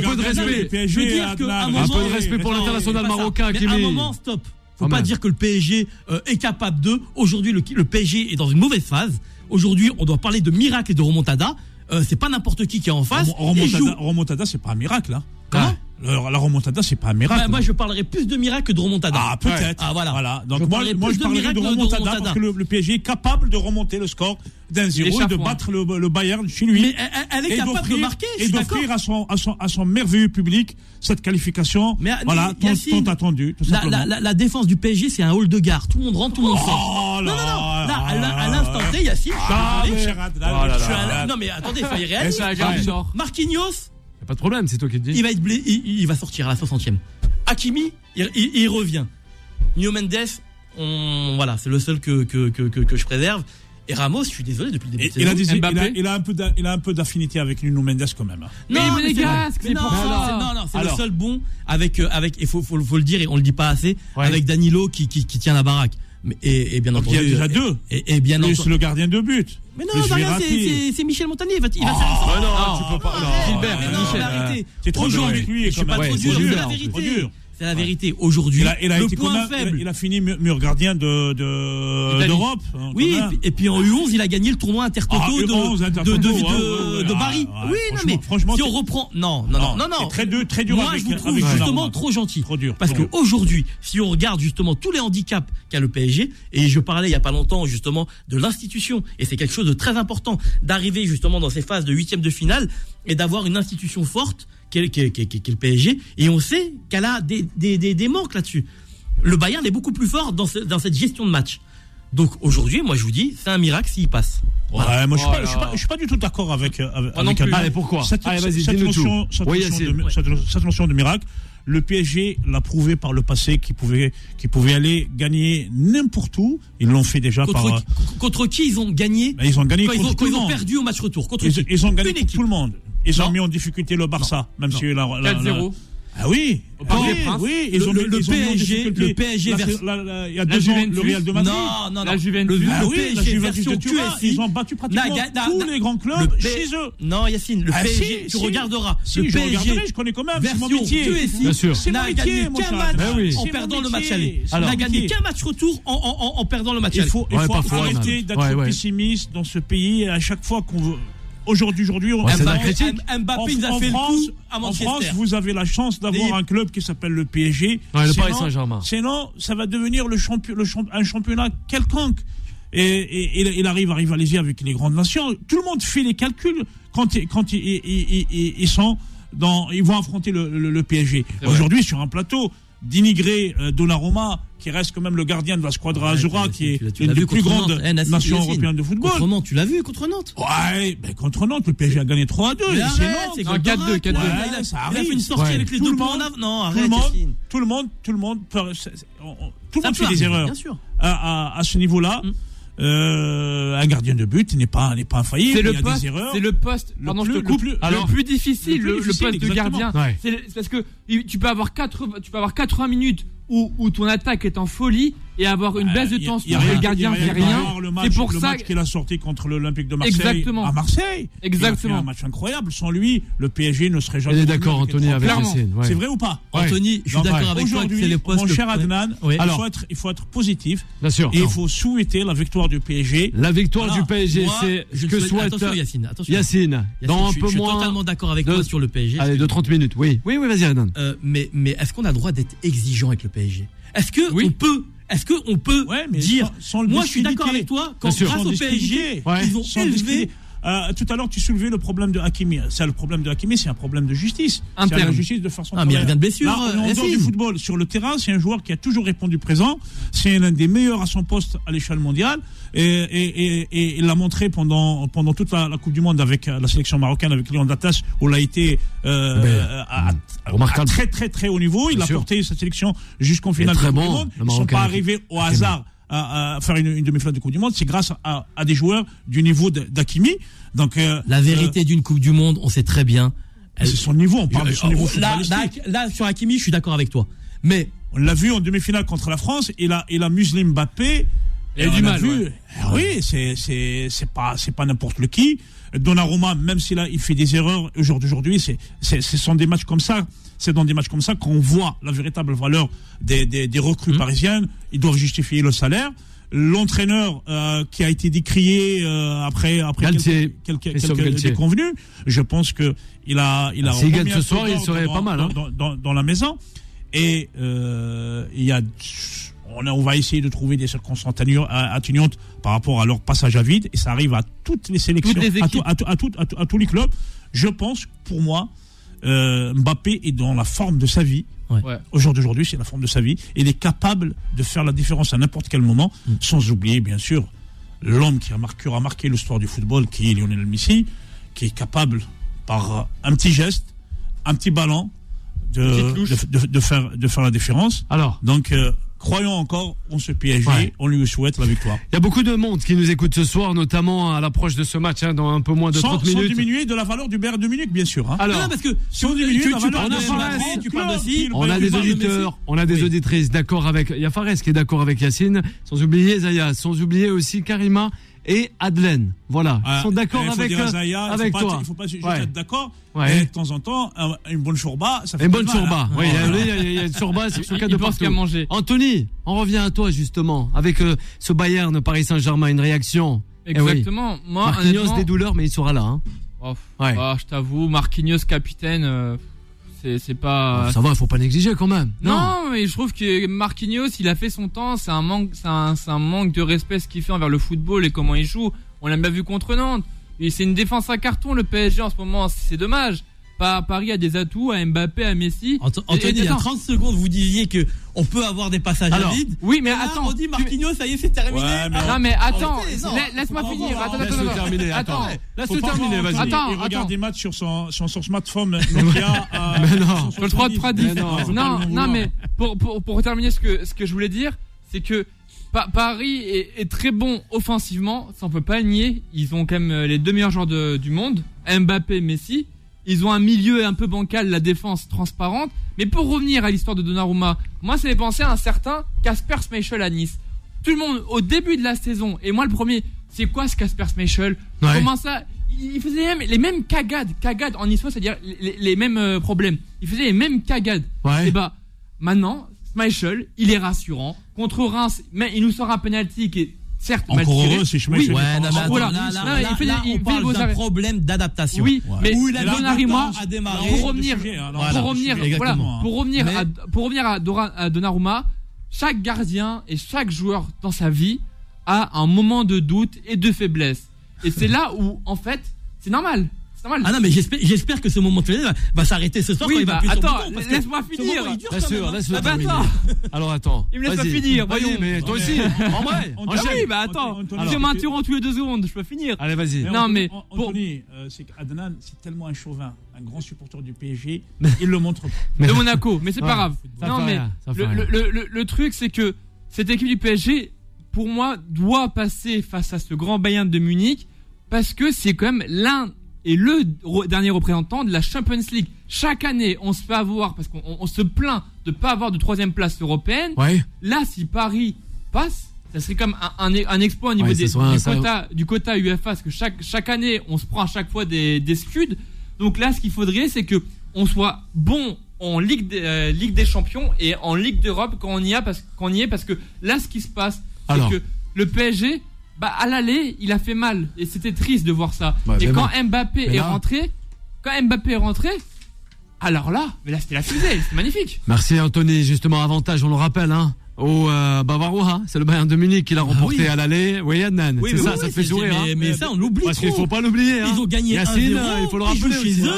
peu de
gardien
respect.
du PSG,
Je veux dire
Adnan,
qu'à un
Un peu de respect pour
Non,
l'international
c'est pas ça.
marocain,
Mais
Kimi.
à un moment, stop. Faut
Quand
pas dire que le PSG euh, est capable de. Aujourd'hui, le, le PSG est dans une mauvaise phase. Aujourd'hui, on doit parler de miracle et de remontada. Euh, c'est pas n'importe qui qui est en face.
Remontada, remontada, c'est pas un miracle. Hein.
Comment
la remontada, c'est pas un miracle.
Bah, Moi, je parlerai plus de miracle que de remontada.
Ah, peut-être.
Ah, voilà.
Donc,
Je
moi, je
de
parlerai de
miracle de
remontada,
remontada.
parce que le, le PSG est capable de remonter le score d'un zéro et de battre le, le Bayern chez lui.
Mais elle, elle est capable de marquer. je
et d'offrir à son, à, son, à son merveilleux public cette qualification.
Mais,
voilà, tant,
Yacine,
tant attendue. Tout
La, la, la, la défense du PSG, c'est un hall de gare. Tout le monde rentre, tout le monde sort.
Oh
non, non, non.
là
Là, à l'instant T, Yacine, je suis
Ah,
Oh.
Non, mais attendez,
ça, garde sort.
Marquinhos,
Y a pas de problème, c'est toi qui dis.
il va être blé, il, il va sortir à la 60e. Hakimi, il, il- il revient. Nuno Mendes, on, voilà, c'est le seul que, que, que, que, que je préserve. Et Ramos, je suis désolé depuis le début
Et-
de
il, a
saison.
des- il,
Mbappé.
a, il a un peu il a un peu d'affinité avec Nuno Mendes quand même. hein.
Mais
mais
monégasque,
c'est
c'est
non,
pour
c'est-
ça.
c'est- non, non, c'est le seul bon avec euh, avec il faut, faut faut le dire et on le dit pas assez
Ouais.
avec Danilo qui, qui qui tient la baraque. Mais, et, et bien
Donc, il y
entendu.
a déjà deux.
Et, et bien
Plus
entendu.
le gardien de but.
Mais non, c'est c'est- c'est Michel Montagnier. Il va, il va
Oh,
faire-
non, tu peux pas.
arrête,
non.
Gilbert,
mais non,
Michel,
mais arrêtez.
t'es trop dur avec lui,
je suis pas trop dur,
c'est
c'est
dur,
la vérité. C'est la vérité. Aujourd'hui, le point faible.
Il a fini mu- mur gardien de de- d'Europe. hein,
Oui, et puis, en U11, il a gagné le tournoi Intertoto
Ah,
de,
U11,
de, Paris. oui, non, mais
franchement,
si on reprend. Non, non, non, non,
très dur, très dur
Moi, je vous trouve justement trop gentil.
Trop dur.
Parce qu'aujourd'hui, si on regarde justement tous les handicaps qu'a le PSG, et je parlais il y a pas longtemps justement de l'institution, et c'est quelque chose de très important d'arriver justement dans ces phases de huitième de finale et d'avoir une institution forte qu'est qu'est le PSG, et on sait qu'elle a des, des, des, des manques là-dessus. Le Bayern est beaucoup plus fort dans, ce- dans cette gestion de match. Donc aujourd'hui, moi je vous dis, c'est un miracle s'il passe.
Ouais, moi, je suis
Oh
pas- je suis pas, je suis pas du tout d'accord avec, euh, avec,
Allez, pourquoi
cette,
Allez, tout.
notion, cette,
Oui,
notion de, cette, cette notion de miracle. Le PSG l'a prouvé par le passé qu'il pouvait, qu'il pouvait aller gagner n'importe où. Ils l'ont fait déjà par.
Contre,
euh,
contre qui ils ont gagné?
Ben, ils ont gagné
quand ils
contre
ont,
tout
quand
le
ils ont perdu au match retour Contre
Ils,
qui?
ils ont gagné contre tout le monde. Ils
Non.
ont mis en difficulté le Barça, même si la, la- la-
4-0.
Ah oui,
Au Parc
oui, oui, ils
Le-
ont
le-
mis-
le
ils ont mis
PSG,
difficulté
le PSG
la-
vers-
la- la- il y a
La
deux ans, le. Real de Madrid.
Non, non, non.
La Juventus.
Le,
Ah
le
oui,
PSG
la Juventus de Turin, ils ont battu pratiquement
N'a- n'a-
tous
n'a-
les grands
le
clubs
P-
chez eux.
Non, Yacine, le
Ah,
PSG,
si,
tu
si.
regarderas.
Si,
le
je
PSG
regarderai, je connais quand même, c'est mon métier.
QSI
Bien sûr.
C'est mon
n'a
métier,
gagné
mon
match en perdant le match aller.
C'est
n'a
mon
gagné qu'un match retour en, perdant le match aller.
il faut arrêter d'être pessimiste dans ce pays. À chaque fois qu'on veut. Aujourd'hui, aujourd'hui, on
Mbappé, nous a fait le
France,
coup à
en. France, vous avez la chance d'avoir un club qui s'appelle le PSG.
Ouais, le
Sinon-
Paris Saint-Germain.
Sinon, ça va devenir le champion, le champ- un championnat quelconque. Et, et- et il arrive à rivaliser avec les grandes nations. Tout le monde fait les calculs quand, ils- quand ils, ils- ils- ils- ils sont dans, ils vont affronter le, le- le PSG. Aujourd'hui, sur un plateau, d'inigrer euh, Donnarumma, qui reste quand même le gardien de la Squadra
Ouais,
Azura, qui est l'une des plus grandes.
Eh,
nations européennes de football.
Contre Nantes, tu l'as vu contre Nantes
Ouais, ben contre Nantes, le PSG a gagné 3 à 2.
Mais
et
arrête,
c'est
c'est
Nantes.
Un 4-2, 4-2.
Ouais,
Ouais,
il a- fait une sortie
Ouais.
avec les
Tout
deux
le
en
monde-
avant. Non,
tout le
arrête,
monde, tout le monde, tout le monde, tout le monde fait des erreurs
Bien sûr.
à, à- à ce niveau-là.
Mm.
Euh, un gardien de but n'est pas n'est pas infaillible.
C'est
il y
le
a
poste,
des erreurs.
c'est le poste.
Le
Pardon,
plus-
je te
le plus-
le plus difficile,
le
poste de gardien.
Ouais.
C'est parce que tu peux avoir 80, tu peux avoir 80 minutes où, où ton attaque est en folie et avoir une baisse de
a-
tension
a
et le gardien
il y a
fait
rien
C'est pour
le
ça.
match qu'il a sorti contre l'Olympique de Marseille
Exactement.
à Marseille. Il a
Exactement.
fait un match incroyable. Sans lui, le PSG ne serait jamais.
est
revenu
d'accord, Anthony, avec ouais.
C'est vrai ou pas
Ouais.
Anthony, je suis d'accord avec toi que
Aujourd'hui,
c'est les postes.
mon cher
le-
Adnan,
Oui.
il, faut être, il faut être positif
Bien sûr.
et il faut souhaiter la victoire du PSG.
La victoire
Alors,
du PSG, c'est ce que
souhaite- Attention, Yacine. Attention.
Yacine.
Yacine,
Dans un
je suis-
peu
je suis
moins.
totalement d'accord avec toi sur le PSG.
Allez, de 30 minutes. Oui, oui, oui, vas-y, Adnan.
Euh, mais mais est-ce qu'on a le droit d'être exigeant avec le PSG Est-ce que
Oui.
on peut Est-ce que on peut
Ouais, mais
dire
sans- sans
Moi, je suis d'accord avec toi. Quand grâce au. PSG,
Ouais.
ils ont élevé.
Euh, tout à l'heure, tu soulevais le problème de Hakimi. C'est le problème de Hakimi, c'est un problème de justice. C'est la justice de faire son
Ah, mais il revient de blessure,
Là, on est en
euh,
dehors du football. Sur le terrain, c'est un joueur qui a toujours répondu présent. C'est l'un des meilleurs à son poste à l'échelle mondiale. Et, et, et, et il l'a montré pendant, pendant toute la, la Coupe du Monde avec euh, la sélection marocaine, avec Lyon d'Attache, où il a été euh, à, très très très haut niveau. Il
Bien
a
sûr.
porté sa sélection jusqu'en finale de la Coupe
bon,
du Monde. Ils ne sont pas arrivés au hasard à, à faire une, une demi-finale de Coupe du Monde. C'est grâce à, à des joueurs du niveau d'Hakimi. Donc euh,
La vérité d'une Coupe du Monde, on sait très bien.
euh, c'est son niveau. On parle de son niveau
là, là, là, sur Hakimi, je suis d'accord avec toi. Mais
On l'a vu en demi-finale contre la France. Il a, il a muselé Mbappé. Et
du mal,
vu.
ouais.
Oui, c'est, c'est, c'est pas, c'est pas n'importe le qui. Donnarumma, même s'il a, il fait des erreurs au jour d'aujourd'hui, c'est, c'est, ce sont des matchs comme ça. C'est dans des matchs comme ça qu'on voit la véritable valeur des, des, des
Mmh.
recrues parisiennes. Ils doivent justifier le salaire. L'entraîneur euh, qui a été décrié euh, après après
Galtier.
quelques, quelques, quelques déconvenus, je pense que il a il a
S'il gagne
remis
ce soir, il serait
dans-
pas mal, hein.
dans, dans, dans la maison. Et euh, il y a, on, a- on va essayer de trouver des circonstances atténu- atténuantes par rapport à leur passage à vide. Et ça arrive à toutes les sélections,
Toutes les
à, tout- à, tout- à tout- à tous les clubs. Je pense, pour moi, euh, Mbappé est dans la forme de sa vie.
Ouais.
Au jour d'aujourd'hui, c'est la forme de sa vie. Il est capable de faire la différence à n'importe quel moment,
Mm.
sans oublier, bien sûr, l'homme qui a marqué, aura marqué l'histoire du football, qui est Lionel Messi, qui est capable, par un petit geste, un petit ballon, de, de, de, faire, de faire la différence.
Alors
Donc, euh, croyons encore on se PSG,
Ouais.
on lui souhaite la victoire.
Il y a beaucoup de monde qui nous écoute ce soir, notamment à l'approche de ce match, hein, dans un peu moins de
Sans,
30
sans
minutes.
diminuer de la valeur du Bayern de Munich, bien sûr. hein.
Alors,
non, parce que
Sans
tu,
diminuer
tu,
la valeur
de parles de si.
on a des auditeurs, on a des
Oui.
auditrices d'accord avec. Il y a Fares qui est d'accord avec Yacine, sans oublier Zaya, sans oublier aussi Karima et Adelaine. Voilà,
Ah,
ils sont d'accord avec, euh,
Zaya, il
avec
faut
toi.
Pas, il faut pas juste
Ouais.
être d'accord.
Ouais.
Et de temps en temps, un- une bonne chourba, ça fait
Une bonne
mal,
chourba.
hein.
Oui, il y a- il y a, a une chourba sur ce cas
il
de partout.
qu'à manger.
Anthony, on revient à toi justement avec euh, ce Bayern Paris Saint-Germain, une réaction. Eh oui.
Exactement. Moi,
Marquinhos des douleurs, mais il sera là. Hein.
oh,
Ouais.
bah, je t'avoue, Marquinhos capitaine, euh, c'est pas.
Ça va, faut pas négliger quand même.
Non, mais je trouve que Marquinhos, il a fait son temps. C'est un manque, c'est un, un manque de respect ce qu'il fait envers le football et comment il joue. On l'a bien vu contre Nantes. Et c'est une défense à carton le PSG en ce moment. C'est dommage. Pa- Paris a des atouts à Mbappé, à Messi.
Ant- Anthony,
et-
il y a
attends.
30 secondes, vous disiez que on peut avoir des passages
Alors,
à vide.
Oui, mais
là,
attends.
on dit
tu-
Marquinhos, ça y est, c'est terminé.
Ouais, mais
Ah,
Non mais attends, laisse-moi finir. Attends,
Laisse-le
attends, attends.
terminer, attends. Laisse-le terminer, vas-y.
Attends,
Il regarde
attends.
des matchs sur son, sur son smartphone (laughs) Nokia à
Mais non.
170.
Sur le 3 de Pradis.
Mais non.
Non, non, mais pour, pour, pour terminer ce que, ce que je voulais dire, c'est que Pa- Paris est, est très bon offensivement, ça on peut pas le nier. Ils ont quand même euh, les deux meilleurs joueurs de- du monde, Mbappé, Messi. Ils ont un milieu un peu bancal, la défense transparente. Mais pour revenir à l'histoire de Donnarumma, moi ça fait penser à un certain Casper Schmeichel à Nice. Tout le monde, au début de la saison, et moi le premier, c'est quoi ce Casper Schmeichel?
Ouais.
Comment ça? Il faisait les mêmes, les mêmes cagades, cagades en histoire, c'est-à-dire les, les mêmes euh, problèmes. Il faisait les mêmes cagades.
Ouais.
Et bah, maintenant, Schmeichel, il est rassurant. Contre Reims, mais il nous sort un penalty qui est certes
Encore heureux, c'est Schmeichel.
Oui,
Ouais, non, mais attends, là, là,
Non,
là,
il fait des-
là, on parle d'un problème d'adaptation.
Oui, mais Donnarumma, pour revenir, pour revenir, voilà, pour revenir à, pour revenir à Donnarumma, chaque gardien et chaque joueur dans sa vie a un moment de doute et de faiblesse. Et c'est (laughs) là où, en fait, c'est normal. Normal.
Ah non, mais j'espère, que ce moment de faiblesse va, va s'arrêter ce soir
Oui,
quand il va
bah,
appuyer sur le
attends,
bouton,
laisse-moi finir.
sûr,
hein.
laisse-le
Ah bah attends.
Alors attends.
Il me laisse pas finir,
Vas-y, mais toi aussi. (laughs) En vrai.
Ah oui, bah attends.
Tu-
m'interrompt tous les deux secondes, je peux finir.
Allez, vas-y.
Non, mais
Anthony, euh, c'est qu'Adnan, c'est tellement un chauvin, un grand supporter du PSG, il le montre pas. (laughs)
de Monaco, mais c'est
Ouais,
pas grave. Non, mais
rien, ça fait
le,
rien.
le- le- le- le truc, c'est que cette équipe du PSG, pour moi, doit passer face à ce grand Bayern de Munich parce que c'est quand même l'un et le dernier représentant de la Champions League. Chaque année, on se fait avoir parce qu'on on- on se plaint de pas avoir de troisième place européenne.
Ouais.
Là, si Paris passe, ça serait comme un, un- un exploit au niveau
Ouais,
des- du, quota, du quota UEFA, parce que chaque, chaque année, on se prend à chaque fois des, des scuds. Donc là, ce qu'il faudrait, c'est que on soit bon en Ligue des, euh, Ligue des Champions et en Ligue d'Europe quand on y a, parce qu'on y est, parce que là, ce qui se passe, c'est que le PSG, bah, à l'aller, il a fait mal et c'était triste de voir ça. Et quand
bon.
Mbappé
Mais
est
là-
rentré, quand Mbappé est rentré, alors là, mais là, c'était la fusée, c'est magnifique.
Merci Anthony. Justement, avantage, on le rappelle, hein, au euh, Bavarois. C'est le Bayern de Munich qui l'a remporté
oui.
à l'aller. Oui, Adnan.
Oui,
c'est
mais
ça,
oui,
ça fait sourire.
mais-
hein.
mais ça, on l'oublie
Parce qu'il
trop.
faut pas l'oublier. hein.
Ils ont gagné
Yacine,
1-0,
il faut le rappeler
chez eux.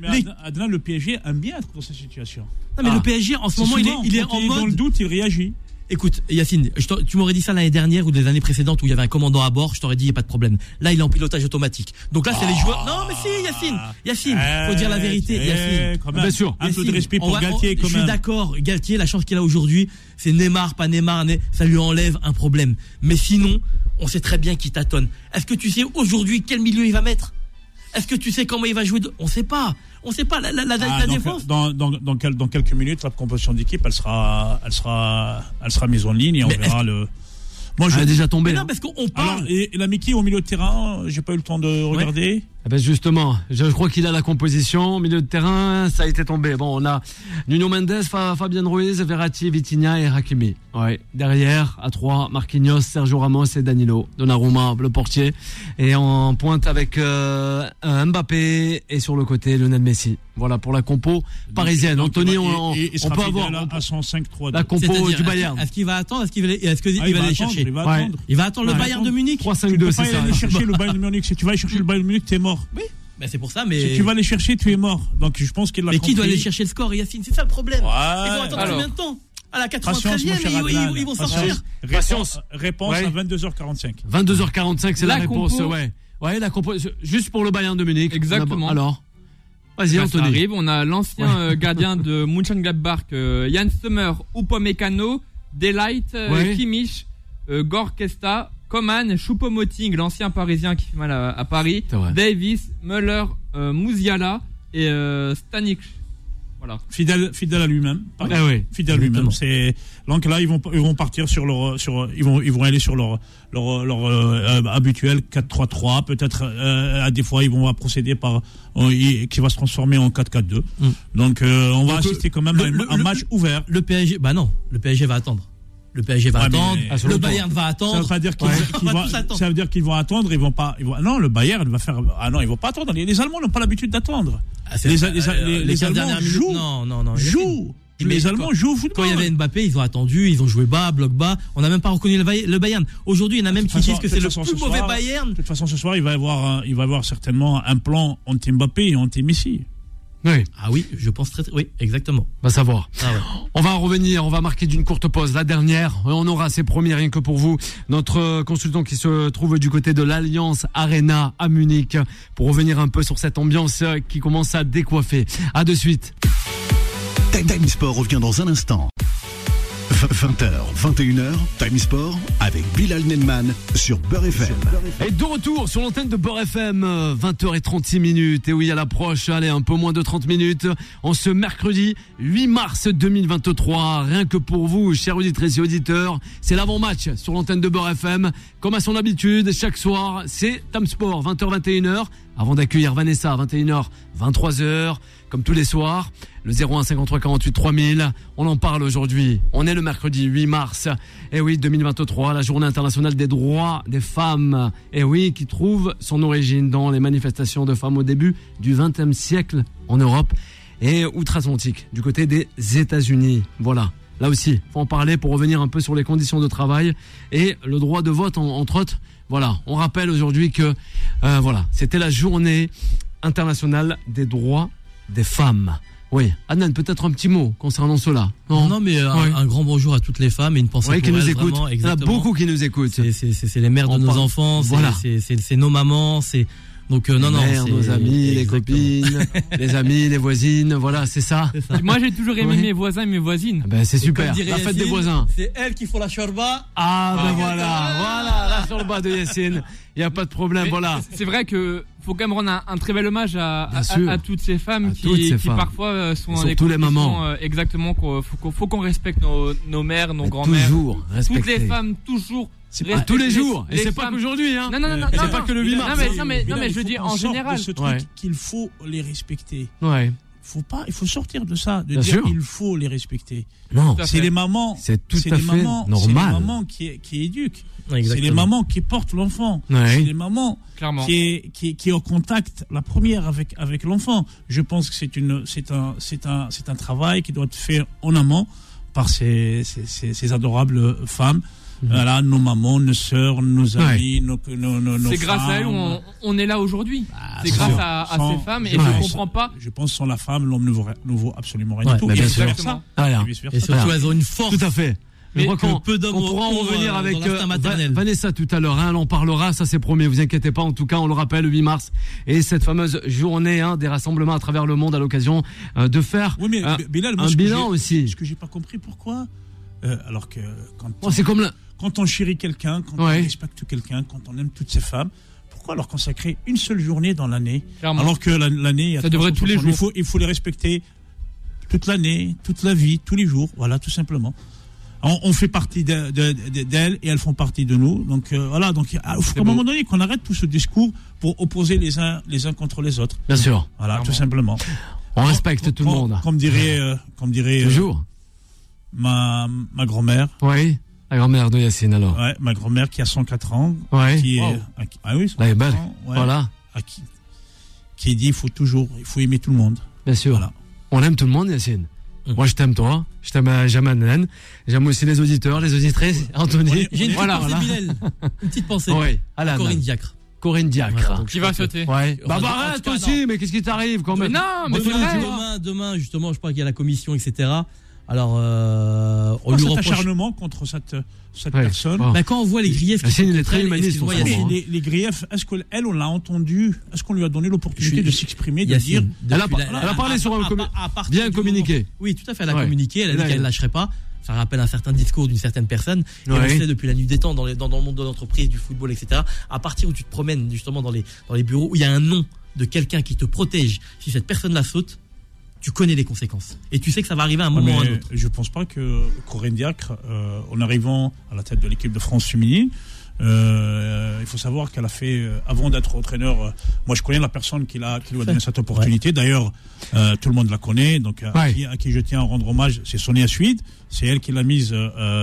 mais mais
les-
Adnan, le PSG aime bien être dans cette situation.
Non, mais
Ah.
le PSG, en ce moment, il est, il est en
est dans le
mode.
doute, il réagit.
Écoute, Yacine, je tu m'aurais dit ça l'année dernière ou des années précédentes où il y avait un commandant à bord, je t'aurais dit, il n'y a pas de problème. Là, il est en pilotage automatique. Donc là, c'est les joueurs. Non, mais si, Yacine. Yacine, faut dire la vérité.
Eh,
Yacine.
quand même.
Bien sûr.
Un peu de respect pour
va-
Galtier,
on-
quand
Je suis
même.
d'accord. Galtier, la chance qu'il a aujourd'hui, c'est Neymar, pas Neymar, ça lui enlève un problème. Mais sinon, on sait très bien qu'il tâtonne. Est-ce que tu sais aujourd'hui quel milieu il va mettre? Est-ce que tu sais comment il va jouer de- On sait pas. On sait pas. La, la, la,
Ah,
la
donc,
défense.
dans, dans, dans, quel- dans quelques minutes, la composition d'équipe, elle sera, elle sera, elle sera mise en ligne et on
Mais
verra le. Moi, je.
Est déjà tombé.
Mais non,
hein.
parce qu'on
Alors,
parle.
et, et la Mickey au milieu de terrain, j'ai pas eu le temps de regarder.
Eh ben justement, je crois qu'il a la composition. Milieu de terrain, ça a été tombé. Bon, on a Nuno Mendes, Fa- Fabien Ruiz, Verratti, Vitinha et Hakimi. Ouais. Derrière, à 3, Marquinhos, Sergio Ramos et Danilo. Donnarumma, le portier. Et en pointe avec euh, Mbappé et sur le côté, Lionel Messi. Voilà pour la compo parisienne.
Donc,
Anthony, on,
et-
on peut avoir
à- à son 5-3.
la compo du Bayern.
Est-ce qu'il va attendre Est-ce qu'il va, est-ce que,
Ah,
il va
il va
aller
attendre,
chercher
il va
Ouais.
attendre.
Il va attendre le
Ouais,
Bayern de. Munich
3-5-2,
Tu peux
c'est
pas
ça.
aller chercher le Bayern de Munich. Si tu vas aller chercher le Bayern de Munich, t'es mort.
Ben, C'est pour ça, mais.
Si tu vas aller chercher, tu es mort. Donc je pense qu'il l'a
Mais qui doit aller chercher le score, Yacine? C'est ça le problème.
Ouais.
Ils vont attendre
alors.
combien de temps? À la
Patience,
93e,
mon cher
ils, ils- ils vont
Patience.
sortir.
Patience.
Réponse, réponse
Ouais.
à 22h45.
22h45, c'est la,
La
réponse.
compo.
Ouais. Ouais, la compo. Juste pour le Bayern de Munich.
Exactement.
Alors. Vas-y,
Bah, ça
Anthony.
arrive. On a l'ancien euh, gardien de (laughs) Mönchengladbach, euh, Jan Sommer, Upamecano, Delight, euh,
Ouais.
Kimmich, euh, Gorkesta, Coman, Choupo-Moting, l'ancien parisien qui fait mal à, à Paris. Davis, Müller, euh, Musiala et euh, Stanik. Voilà.
Fidèle, fidèle à lui-même.
Ah oui.
Fidèle à lui-même. C'est donc là ils vont ils vont partir sur leur sur ils vont ils vont aller sur leur leur leur euh, habituel 4-3-3 peut-être euh, à des fois ils vont procéder par euh, il- qui va se transformer en 4-4-2.
Mm.
Donc euh, on va
Donc,
assister quand même
le-
à un-
le-
un
le-
match ouvert.
Le PSG, bah non, le PSG va attendre. Le PSG va
Ouais,
attendre.
Ah,
le. Bayern va
Ça veut
attendre.
pas dire qu'ils
Ouais.
vont- ça veut dire qu'ils vont attendre, ils vont pas ils vont non, le Bayern va faire ah non, ils vont pas attendre. Les, les Allemands n'ont pas l'habitude d'attendre.
Ah,
Les- les- les- les
15
Allemands
minutes,
jouent.
Non, non, non.
Jouent.
Mais
Les
quand-
Allemands jouent au football.
Quand il y avait Mbappé, ils ont attendu, ils ont joué bas, bloc bas. On n'a même pas reconnu le, Bay- le Bayern. Aujourd'hui, il y en a même
De
qui disent que c'est le plus mauvais
soir-
Bayern.
De toute façon, ce soir, il va y avoir, un- il va y avoir certainement un plan anti-Mbappé et anti-Messi.
Oui,
Ah oui, je pense très, très oui, exactement.
va savoir.
Ah ouais.
On va en revenir, on va marquer d'une courte pause. La dernière, et on aura ses premiers rien que pour vous. Notre consultant qui se trouve du côté de l'Alliance Arena à Munich pour revenir un peu sur cette ambiance qui commence à décoiffer. À de suite.
Time Time Sport revient dans un instant. 20h, 21h, Time Sport avec Bilal Nenman sur Beurre FM.
Et de retour sur l'antenne de Beurre FM, euh, 20h36 minutes. Et oui, à l'approche, allez, un peu moins de 30 minutes. En ce mercredi 8 mars 2023, rien que pour vous, chers auditrices et auditeurs, c'est l'avant-match sur l'antenne de Beurre FM. Comme à son habitude, chaque soir, c'est Tam Sport, 20h-21h. Avant d'accueillir Vanessa, 21h, 23h, comme tous les soirs. Le 01 53 48 3000. On en parle aujourd'hui. On est le mercredi 8 mars. Et oui, 2023, la journée internationale des droits des femmes. Et oui, qui trouve son origine dans les manifestations de femmes au début du XXe siècle en Europe et outre-Atlantique, du côté des États-Unis. Voilà. Là aussi, faut en parler pour revenir un peu sur les conditions de travail et le droit de vote, en- entre autres. Voilà. On rappelle aujourd'hui que, euh, voilà, c'était la journée internationale des droits des femmes. Oui. Adnan, peut-être un petit mot concernant cela.
Non, mais euh, un, grand bonjour à toutes les femmes et une pensée
Oui,
pour
qui nous
elles,
écoutent.
vraiment,
Il y en a beaucoup qui nous écoutent.
C'est- les mères de nos enfants, c'est
Voilà.
c'est nos mamans, c'est donc euh, non non,
mères, nos amis, les copines, (laughs) les amis, les voisines, voilà, c'est ça.
Moi, j'ai toujours aimé
Oui.
mes voisins et mes voisines.
Ah Ben, c'est super. La fête des voisins.
C'est elles qui font la shorba.
Ah, ben
Ah,
voilà, voilà, là sur le bas de Yacine. Il n'y a pas de problème,
Mais
voilà.
C'est vrai que faut quand même rendre un, un très bel hommage à, toutes ces femmes
À
qui,
ces
qui
femmes.
parfois euh, sont dans
surtout les mamans.
euh, exactement, faut qu'on respecte nos, nos mères, nos grands-mères.
Toujours
Toutes
respecter.
les femmes, toujours.
C'est pas tous les jours. Et c'est pas qu'aujourd'hui, hein.
Non, non, non, non,
Et c'est
non,
pas que le 8
Non,
mars.
mais, non, mais, non, mais je dis
qu'on
en général.
Ce truc
Ouais.
qu'il faut les respecter.
Ouais.
Faut pas, il faut sortir de ça, de
Bien
dire
sûr.
il faut les respecter.
Non,
C'est les mamans,
c'est tout à
les
fait
mamans, c'est les
normal.
mamans qui, qui éduquent. C'est les mamans qui portent l'enfant.
Ouais.
C'est les mamans
Clairement.
qui est, qui, est- qui est en contact la première avec avec l'enfant. Je pense que c'est une c'est un c'est un c'est un travail qui doit être fait en amont par ces ces, ces, ces adorables femmes.
Mhm.
Voilà, nos mamans, nos sœurs, nos amis, nos, nos, nos, nos
C'est grâce à elles on, on est là aujourd'hui.
Ah,
C'est grâce
sûr.
à, à
Sans-
ces femmes et
je pense-
comprends pas.
Je pense sans la femme, l'homme ne vaut, ne vaut absolument rien
Ouais,
du tout.
bah,
Et
bien
vice
sûr.
versa.
Rien.
Et
surtout, elles ont une force.
Tout à fait.
Mais
je crois
que
qu'on
peu d'hommes
on pourra en revenir
euh,
avec euh, Vanessa tout à l'heure. Hein, elle en parlera, ça c'est promis. Vous inquiétez pas. En tout cas, on le rappelle, le 8 mars et cette fameuse journée hein, des rassemblements à travers le monde à l'occasion euh, de faire
Oui, mais Bilal, moi,
un bilan aussi.
Ce que j'ai pas compris, pourquoi euh, Alors que quand,
c'est comme
quand on chérit quelqu'un, quand
Ouais.
on respecte quelqu'un, quand on aime toutes ces femmes, pourquoi leur consacrer une seule journée dans l'année. Alors que la- l'année,
Ça devrait tous les
360. Il
jours.
faut, il faut les respecter toute l'année, toute la vie, tous les jours. Voilà, tout simplement. On, on fait partie de- de- de- d'elles et elles font partie de nous. Donc euh, voilà, donc il faut qu'à un moment donné qu'on arrête tout ce discours pour opposer les uns les uns contre les autres.
Bien sûr.
Voilà,
Clairement.
tout simplement.
On respecte tout le monde.
Comme dirait, euh, comme dirait euh,
Toujours.
ma, ma grand-mère.
Oui. La grand-mère de Yacine alors.
Ouais, ma grand-mère qui a 104 ans,
Ouais.
qui est,
Wow.
à qui- ah oui,
Là, elle est belle.
104 ans, ouais,
Voilà.
à qui, qui dit il faut toujours, il faut aimer tout le monde.
Bien sûr.
Voilà.
On aime tout le monde, Yacine.
Mm.
Moi, je t'aime toi. Je t'aime, euh, j'aime Anan. J'aime aussi les auditeurs, les auditrices. Anthony.
J'ai une petite
Voilà,
pensée,
voilà.
Bilal. (laughs) Une petite pensée.
Oui.
Corinne Diacre.
Corinne Diacre.
Voilà, donc
Qui va sauter
Ouais. Bah, bah arrête
cas,
aussi, mais qu'est-ce qui t'arrive quand
Mais
même
non, mais
demain, justement, je crois qu'il y a la commission, etc. Alors, euh, on
Pourquoi
lui
cet
reproche.
acharnement contre cette, cette
Ouais.
personne
Oh.
Bah, quand on voit les griefs qui sont
très
elle,
humaniste,
excuse-moi,
on s'en
Mais
fout,
Yacine,
hein.
les, les griefs, est-ce qu'elle, on l'a entendu? Est-ce qu'on lui a donné l'opportunité de s'exprimer, de dire
Elle a,
la-
elle parlé sur un
à- à-
bien communiqué.
moment- Oui, tout à fait, elle a
Ouais.
communiqué, elle a dit
elle-
qu'elle ne lâcherait pas. Ça rappelle un certain discours d'une certaine personne. Et
Ouais.
on sait depuis la nuit des temps, dans, les- dans, dans le monde de l'entreprise, du football, etc., à partir où tu te promènes justement dans les, dans les bureaux, où il y a un nom de quelqu'un qui te protège, si cette personne-là saute, tu connais les conséquences. Et tu sais que ça va arriver à un moment ou à un autre.
je pense pas que Corinne Diacre, euh, en arrivant à la tête de l'équipe de France féminine, euh, il faut savoir qu'elle a fait, euh, avant d'être entraîneur, euh, moi je connais la personne qui, l'a, qui lui a donné cette opportunité. D'ailleurs, euh, tout le monde la connaît, donc à,
Ouais.
qui, à qui je tiens à rendre hommage, c'est Sonia Suide. C'est elle qui l'a mise,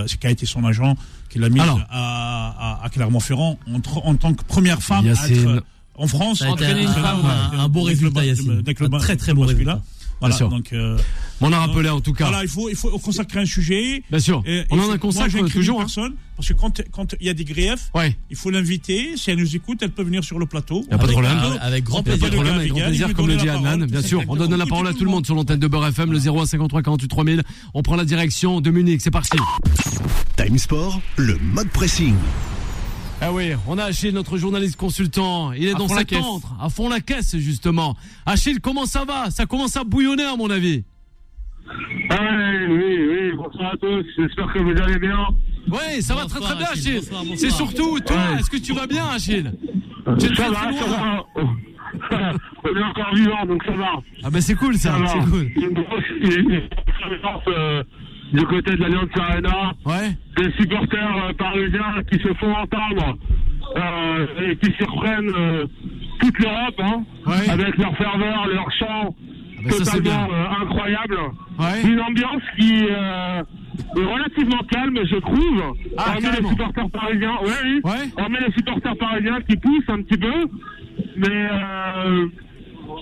c'est qui a été son agent, qui l'a mise à, à, à Clermont-Ferrand en, tant que première femme à être en France.
Ça a été un,
femme,
un- un beau résultat,
le ba-
très très beau
masculin.
résultat.
Voilà,
sûr.
donc euh,
On a rappelé en tout cas.
voilà, il faut, il faut consacrer un sujet.
Bien sûr.
Et-
on
et
en a
j'incrimine
toujours. hein.
personne, parce que quand quand il y a des griefs,
Ouais.
il faut l'inviter. Si elle nous écoute, elle peut venir sur le plateau.
Y a pas de
Avec-
problème.
avec- Avec grand
Il n'y a pas
plaisir.
de problème, avec grand plaisir, comme le dit Adnan. Bien sûr, on donne la parole à tout le monde sur l'antenne de Beurre FM, le 01 53 48 3000. On prend la direction de Munich, c'est parti.
Time Sport, le mode pressing.
Ah oui, on a Achille, notre journaliste consultant. Il est
À
dans sa
la caisse.
tente, à fond la caisse, justement. Achille, comment ça va? Ça commence à bouillonner, à mon avis.
Ah oui, oui, oui, bonsoir à tous, j'espère que vous allez bien.
Oui, ça va très très bien,
Achille.
C'est surtout toi,
Ouais.
est-ce que tu vas bien, Achille? Tu
Ça
très
va, ça (laughs) va. On est encore vivant, donc ça va.
Ah ben c'est cool ça,
Ça
c'est cool.
Une grosse une grosse euh, du côté de l'Alliance Arena,
Ouais,
des supporters euh, parisiens qui se font entendre euh, et qui surprennent euh, toute l'Europe, hein,
Ouais.
avec leur ferveur, leur chant
Ah ben
totalement incroyable.
ouais.
Une ambiance qui est relativement calme, je trouve.
Ah,
Hormis les supporters parisiens, ouais, oui.
Ouais.
Hormis les supporters parisiens qui poussent un petit peu, mais euh,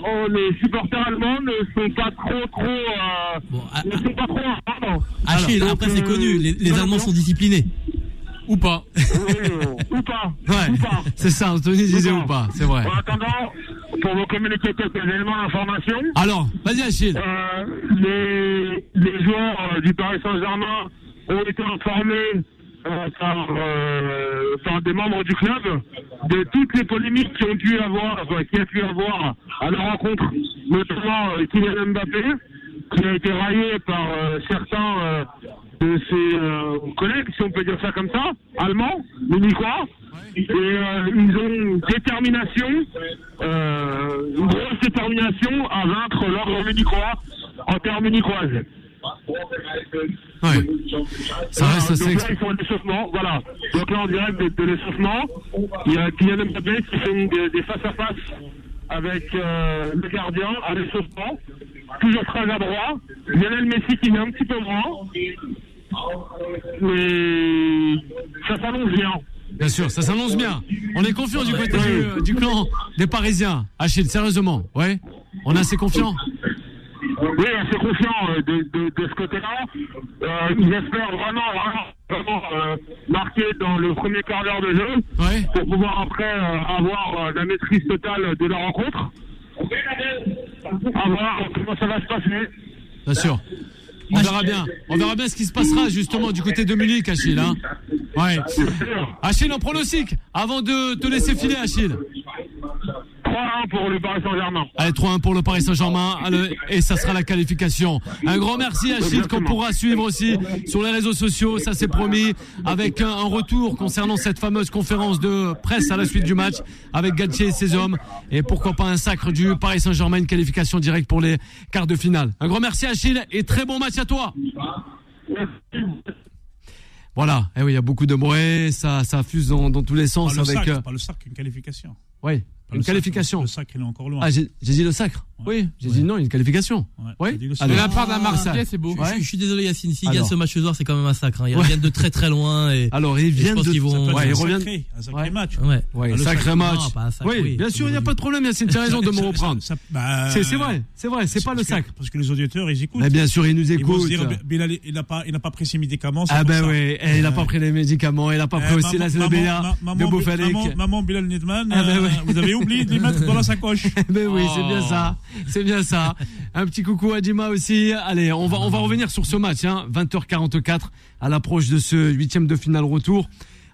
oh, les supporters allemands ne sont pas trop, trop, euh,
Bon, à-
ne sont pas trop ordre.
Achille, après c'est
euh,
connu, les, les
voilà,
Allemands sont disciplinés.
Ou pas.
Euh, ou pas, (laughs)
Ouais,
ou pas.
c'est ça, Anthony disait ou pas, c'est vrai.
En attendant, pour vous communiquer quelques éléments d'information,
Alors, vas-y Achille.
Euh, les, les joueurs euh, du Paris Saint-Germain ont été informés par, euh, des membres du club de toutes les polémiques qui ont pu avoir, qui a pu avoir à la rencontre, notamment euh, Kylian Mbappé, qui a été raillé par euh, certains de ses collègues, si on peut dire ça comme ça, allemands, munichois. Et ils ont une détermination, une grosse détermination à vaincre l'ordre munichois en terre munichoise.
Ouais. Ça reste assez
donc là, ils font un échauffement, voilà. Donc là, en direct de, de l'échauffement, il y a Kylian Mbappé qui fait une- des, des face-à-face avec euh, le gardien à l'échauffement, toujours très adroit. Lionel Messi qui vient un petit peu moins, mais ça s'annonce bien.
Bien sûr, ça s'annonce bien. On est confiant du côté du, du clan des Parisiens. Achille, sérieusement, ouais On est assez confiant
Oui, assez confiant euh, de, de, de ce côté-là. Euh, ils espèrent vraiment, vraiment, vraiment euh, marquer dans le premier quart d'heure de jeu
Ouais
pour pouvoir après euh, avoir la maîtrise totale de la rencontre. À voir comment ça va se passer.
Bien sûr. On verra bien. On verra bien ce qui se passera justement du côté de Munich, Achille. Hein ouais. Achille, en pronostic, avant de te laisser filer, Achille.
3-1 pour le Paris Saint-Germain.
Allez, 3-1 pour le Paris Saint-Germain. Et ça sera la qualification. Un grand merci, Achille, qu'on pourra suivre aussi sur les réseaux sociaux. Ça, c'est promis. Avec un, un retour concernant cette fameuse conférence de presse à la suite du match avec Galtier et ses hommes. Et pourquoi pas un sacre du Paris Saint-Germain, une qualification directe pour les quarts de finale. Un grand merci, Achille, et très bon match à toi. Voilà. Eh oui, il y a beaucoup de bruit. Ça, ça fuse dans, dans tous les
Pas
sens
le,
avec,
sac,
euh,
pas le sac, une qualification. Pas
une
le sac,
qualification.
Le sac, il est encore loin.
Ah, j'ai dit le sacre. Oui, j'ai dit non, une qualification.
Ouais,
Oui.
De la part d'un
Ah,
Marseillais, c'est beau.
Ouais.
Je, je suis désolé Yacine, s'ils
Alors.
gagnent ce match ce soir, c'est quand même un sacre. hein. Ils reviennent de très très loin et
Alors, ils viennent de. ils reviennent.
sacré, un sacré match.
ouais.
Ouais,
Ah, le
sacré
sacre,
match.
sacre,
oui,
oui.
bien sûr, il n'y a pas de problème, Yacine, tu as raison de me reprendre.
bah,
C'est vrai, c'est vrai, c'est pas le
parce que-
sacre.
Parce que les auditeurs, ils écoutent.
Mais bien sûr, ils nous écoutent.
il n'a pas, pris ses médicaments. c'est
Ah ben oui, et il n'a pas pris les médicaments, il n'a pas pris
euh,
aussi la de
Bilal Nedman,
Ah ben
euh,
oui.
vous avez oublié de les mettre dans la sacoche. (laughs)
Ben oui, c'est bien
Oh.
ça. C'est bien ça. Un petit coucou à Dima aussi. Allez, on va, on va revenir sur ce match, hein. 20h44 à l'approche de ce huitième de finale retour.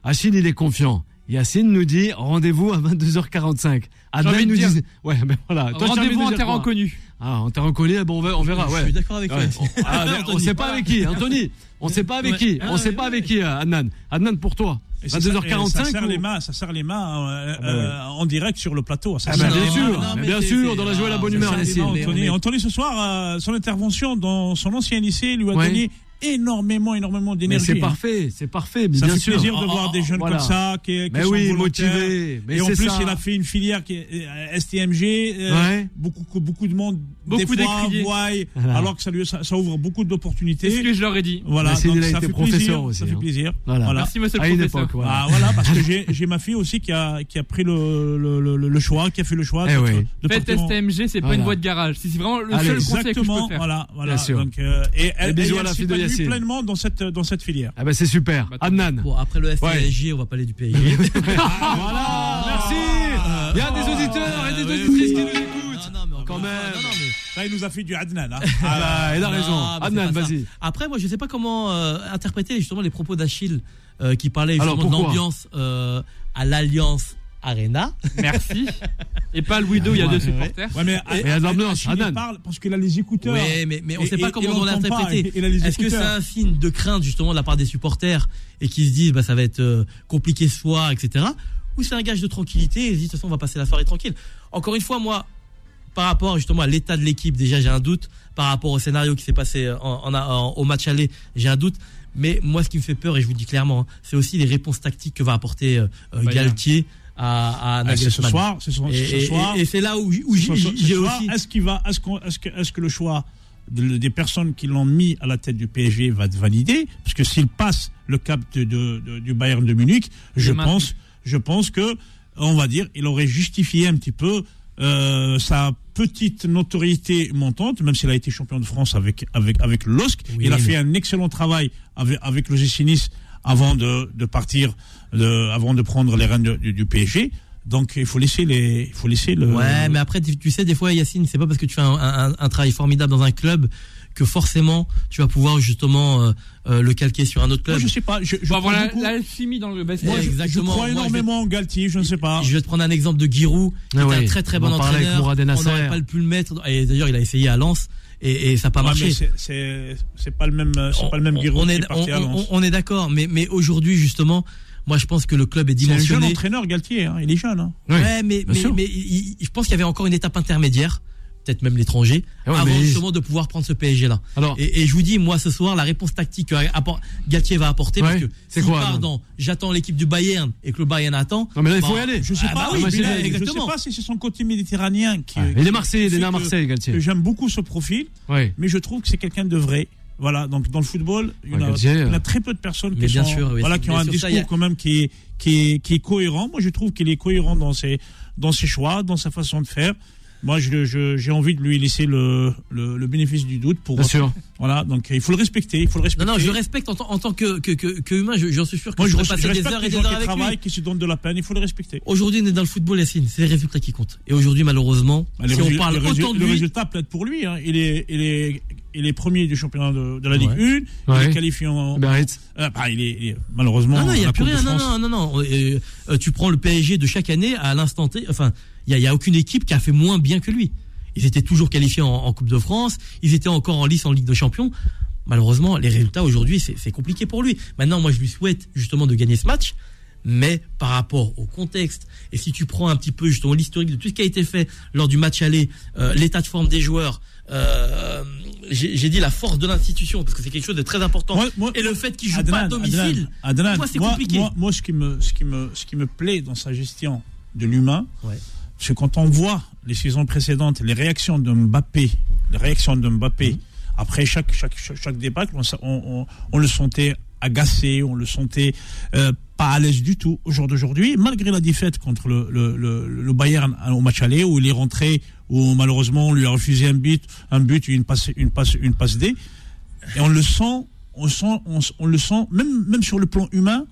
Achille, il est confiant. Yacine nous dit rendez-vous à 22h45. Adnan nous
dire-
dit ouais, ben voilà.
Rendez-vous
de
en terrain inconnu.
Ah, en terrain inconnu, bon, on verra, on verra,
Je
ouais.
suis d'accord avec toi.
Ouais.
Yacine.
Ah, (laughs) on
Anthony,
sait pas avec qui, Anthony. On sait pas avec
Ouais.
qui.
Ah,
On sait
ouais,
pas avec qui, Adnan. Adnan pour toi.
Et ça- et Ça
22h45.
serre les
ou-
mains, ça serre les mains euh,
bah
euh, en direct sur le plateau. Ça
Ah, bah,
serre
bien sûr,
non,
bien sûr, dans la joie et la
ah,
bonne humeur,
mains,
Anthony, Anthony, ce soir, euh, son intervention dans son ancien lycée lui a
Ouais.
donné énormément, énormément d'énergie.
c'est
hein.
parfait, c'est parfait, mais
Ça
bien
fait
sûr.
plaisir de
Oh,
voir
oh,
des jeunes
voilà.
comme ça qui, qui
Mais
sont
oui,
volontaires.
motivé. Mais
et en plus,
ça.
il a fait une filière qui est euh, STMG. euh,
Ouais.
beaucoup, beaucoup de monde,
Beaucoup
des fois,
Voilà.
alors que ça, lui, ça, ça ouvre beaucoup
C'est ce
d'opportunités.
que je leur ai dit.
Voilà, donc ça
été
fait
professeur
plaisir,
aussi,
Ça fait
hein.
plaisir.
Voilà.
Voilà.
Merci, monsieur le
À
professeur.
époque, voilà.
Ah, voilà, parce que (laughs) j'ai ma fille aussi qui a, qui a pris le, le, le, le choix, qui a fait le choix
Eh
de,
Faites STMG, c'est pas une voie de garage. C'est vraiment le seul conseil que je peux
Exactement,
faire.
voilà, voilà.
Bien sûr.
Donc, euh, et elle,
bisous à la fille de Yacine.
pleinement dans cette, dans cette filière.
Ah bah c'est super.
Bah,
Adnan.
Bon, après le
Ouais.
FPSG, on va parler du PSG. (laughs)
Voilà, merci. Il y a des auditeurs et des auditrices qui nous écoutent.
Non, non, mais encore
Quand même.
non, non, mais-
Ça, il nous a fait du Adnan. Hein.
Ah bah, il a raison. Adnan, vas-y.
Après, moi, je sais pas comment euh, interpréter justement les propos d'Achille euh, qui parlait
Alors,
justement de
pourquoi
l'ambiance euh, à l'Alliance Arena.
Merci. (laughs) Et pas le Widow, il y a deux supporters.
Ouais, mais, il
Adnan.
parle parce qu'il a les écouteurs.
Oui, mais, mais on
Et-
sait pas
et-
comment
et
on l'a interprété. Est-ce que c'est un signe de crainte justement de la part des supporters et qui se disent bah ça va être euh, compliqué ce soir, etc. Ou c'est un gage de tranquillité et ils se disent de toute façon on va passer la soirée tranquille. Encore une fois, moi, par rapport justement à l'état de l'équipe, déjà j'ai un doute. Par rapport au scénario qui s'est passé en, en- en- au match aller, j'ai un doute. Mais moi, ce qui me fait peur, et je vous le dis clairement, hein, c'est aussi les réponses tactiques que va apporter euh, euh,
Bayern.
Galtier à, à
Ah, c'est ce soir.
Et,
ce
et-
soir.
et c'est là où, où j'ai aussi.
Est-ce qu'il va, est-ce qu'on- est-ce que, est-ce que le choix de- des personnes qui l'ont mis à la tête du PSG va être validé? Parce que s'il passe le cap de, de- de- du Bayern de Munich, je pense, je pense que, on va dire, il aurait justifié un petit peu euh, sa petite notoriété montante, même s'il a été champion de France avec avec avec l'OSC.
Oui,
il a
mais-
fait un excellent travail avec avec le GC Nice avant de, de partir, de, avant de prendre les rênes du, du PSG. Donc il faut laisser les, il faut laisser le.
Ouais, mais après, tu, tu sais, des fois, Yacine, c'est pas parce que tu fais un, un- un travail formidable dans un club que forcément tu vas pouvoir justement euh, euh, le calquer sur un autre
Moi,
club.
je sais pas. Je, je beaucoup-
l'alchimie dans le
moi,
basket.
je- crois
Moi, je
énormément en Galtier. Je ne sais pas.
Je vais te prendre un exemple de Giroud, qui
Ah
est
ouais,
un très très
on
bon entraîneur. On n'aurait pas pu le mettre. Et d'ailleurs, il a essayé à Lens et, et ça n'a pas
Ouais,
marché.
c'est- pas le même, c'est pas le même
on,
Giroud
on
qui
est,
parti
on-
à
on-
Lens.
on est d'accord, mais, mais aujourd'hui, justement, moi je pense que le club est
C'est un jeune
dimensionné.
entraîneur Galtier. hein, Il est jeune. hein.
Oui,
ouais, mais, mais, mais il- je pense qu'il y avait encore une étape intermédiaire, peut-être même l'étranger,
ouais,
avant
mais-
justement de pouvoir prendre ce PSG là.
Alors,
Et, et je vous dis, moi ce soir, la réponse tactique que Galtier va apporter,
Ouais,
parce que
quoi,
dans j'attends l'équipe du Bayern et que le Bayern attend.
non mais là il faut
bah,
y aller.
Je sais
Ah
pas.
bah
oui,
oui,
mais
mais
je sais pas si c'est son côté méditerranéen qui.
Ah, il est Marseillais, il est
qui
né à
fait que-
Marseille, Galtier.
J'aime beaucoup ce profil, mais je trouve que c'est quelqu'un de vrai. Voilà, donc dans le football, il y, en a,
euh.
a très peu de personnes qui, sont,
sûr, oui,
voilà, qui ont un
ça,
discours
a-
quand même qui est, qui, est, qui est cohérent. Moi, je trouve qu'il est cohérent dans ses, dans ses choix, dans sa façon de faire. Moi, je- je- j'ai envie de lui laisser le, le, le bénéfice du doute pour.
Bien sûr.
Voilà, donc il faut le respecter. Il faut le
Non,
respecter.
non, je le respecte en, tant- en tant que, que, que, que humain, je- j'en suis sûr que
Moi,
je
je, je
passer des heures et des heures avec lui.
travaillent, qui se donnent de la peine. Il faut le respecter.
Aujourd'hui, on est dans le football, Yacine, c'est les résultats qui comptent. Et aujourd'hui, malheureusement,
Bah, le
si on parle
le
autant de
le
lui,
résultat plaide pour lui. hein. Il, est, il, est, il est premier du championnat de, de la Ligue
Ouais.
1. Il
Ouais.
est qualifié en. Euh, bah, il, est, il est- malheureusement.
Non, non, il n'y a plus rien. Non, non, non, non. Euh, tu prends le PSG de chaque année à l'instant T. Enfin, il n'y a, y a aucune équipe qui a fait moins bien que lui. Ils étaient toujours qualifiés en, en Coupe de France. Ils étaient encore en lice en Ligue de Champions. Malheureusement, les résultats aujourd'hui, c'est c'est compliqué pour lui. Maintenant, moi, je lui souhaite justement de gagner ce match. Mais par rapport au contexte, et si tu prends un petit peu justement l'historique de tout ce qui a été fait lors du match aller, euh, l'état de forme des joueurs, euh, j'ai dit la force de l'institution, parce que c'est quelque chose de très important.
Moi- moi-
et le fait qu'il joue pas à domicile,
Adnan, Adnan,
moi, c'est compliqué.
Moi, moi, ce, qui me, ce, qui me, ce qui me plaît dans sa gestion de l'humain,
Ouais.
c'est quand on voit les saisons précédentes, les réactions de Mbappé, les réactions de Mbappé,
Mhm.
après chaque, chaque, chaque, chaque débâcle, on, on le sentait agacé, on le sentait euh, pas à l'aise du tout au jour d'aujourd'hui, malgré la défaite contre le, le, le, le Bayern au match aller, où il est rentré, où malheureusement on lui a refusé un but, un but, une passe, une passe, une passe D, et on le sent, on sent, on, on le sent, même, même sur le plan humain,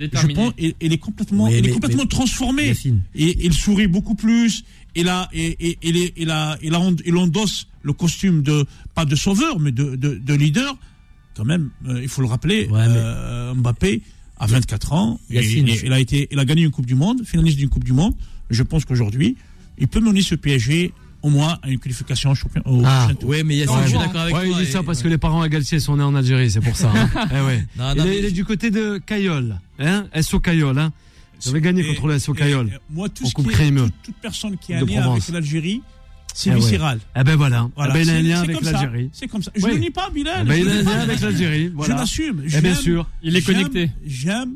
je pense, il, il est complètement,
Oui,
il est complètement
mais-
transformé. Et il sourit beaucoup plus. Il a, et, et, il, est- il a, il a, il endosse le costume de, pas de sauveur, mais de, de, de leader. Quand même, euh, il faut le rappeler,
Ouais, mais-
euh, Mbappé a 24 ans. et
Yacine,
il,
je-
il a été, il a gagné une Coupe du Monde, finaliste d'une Coupe du Monde. Je pense qu'aujourd'hui, il peut mener ce PSG au moins à une qualification au champion. Au
Ah,
prochain tour.
Ouais, mais
Non,
je suis
ouais.
d'accord avec
Ouais,
toi.
il dit ça parce que les parents à Galtier sont nés en Algérie, c'est pour ça. hein. (laughs) Eh ouais.
Non,
il,
non,
est,
mais
il est du côté de Cayol, hein SO Cayol, hein Vous avez gagné
Et-
contre le SO Cayol.
Moi, tout ce qui est, toute, toute personne qui a un lien
Provence.
avec l'Algérie, c'est
Eh ouais.
viscéral.
Eh ben voilà,
Voilà,
Eh ben, il a un lien avec l'Algérie.
C'est comme ça. Je
Oui.
ne le nie pas, Bilal.
Eh ben, il a un lien avec l'Algérie,
Je l'assume.
Eh bien sûr.
Il est
j'aime-
connecté.
J'aime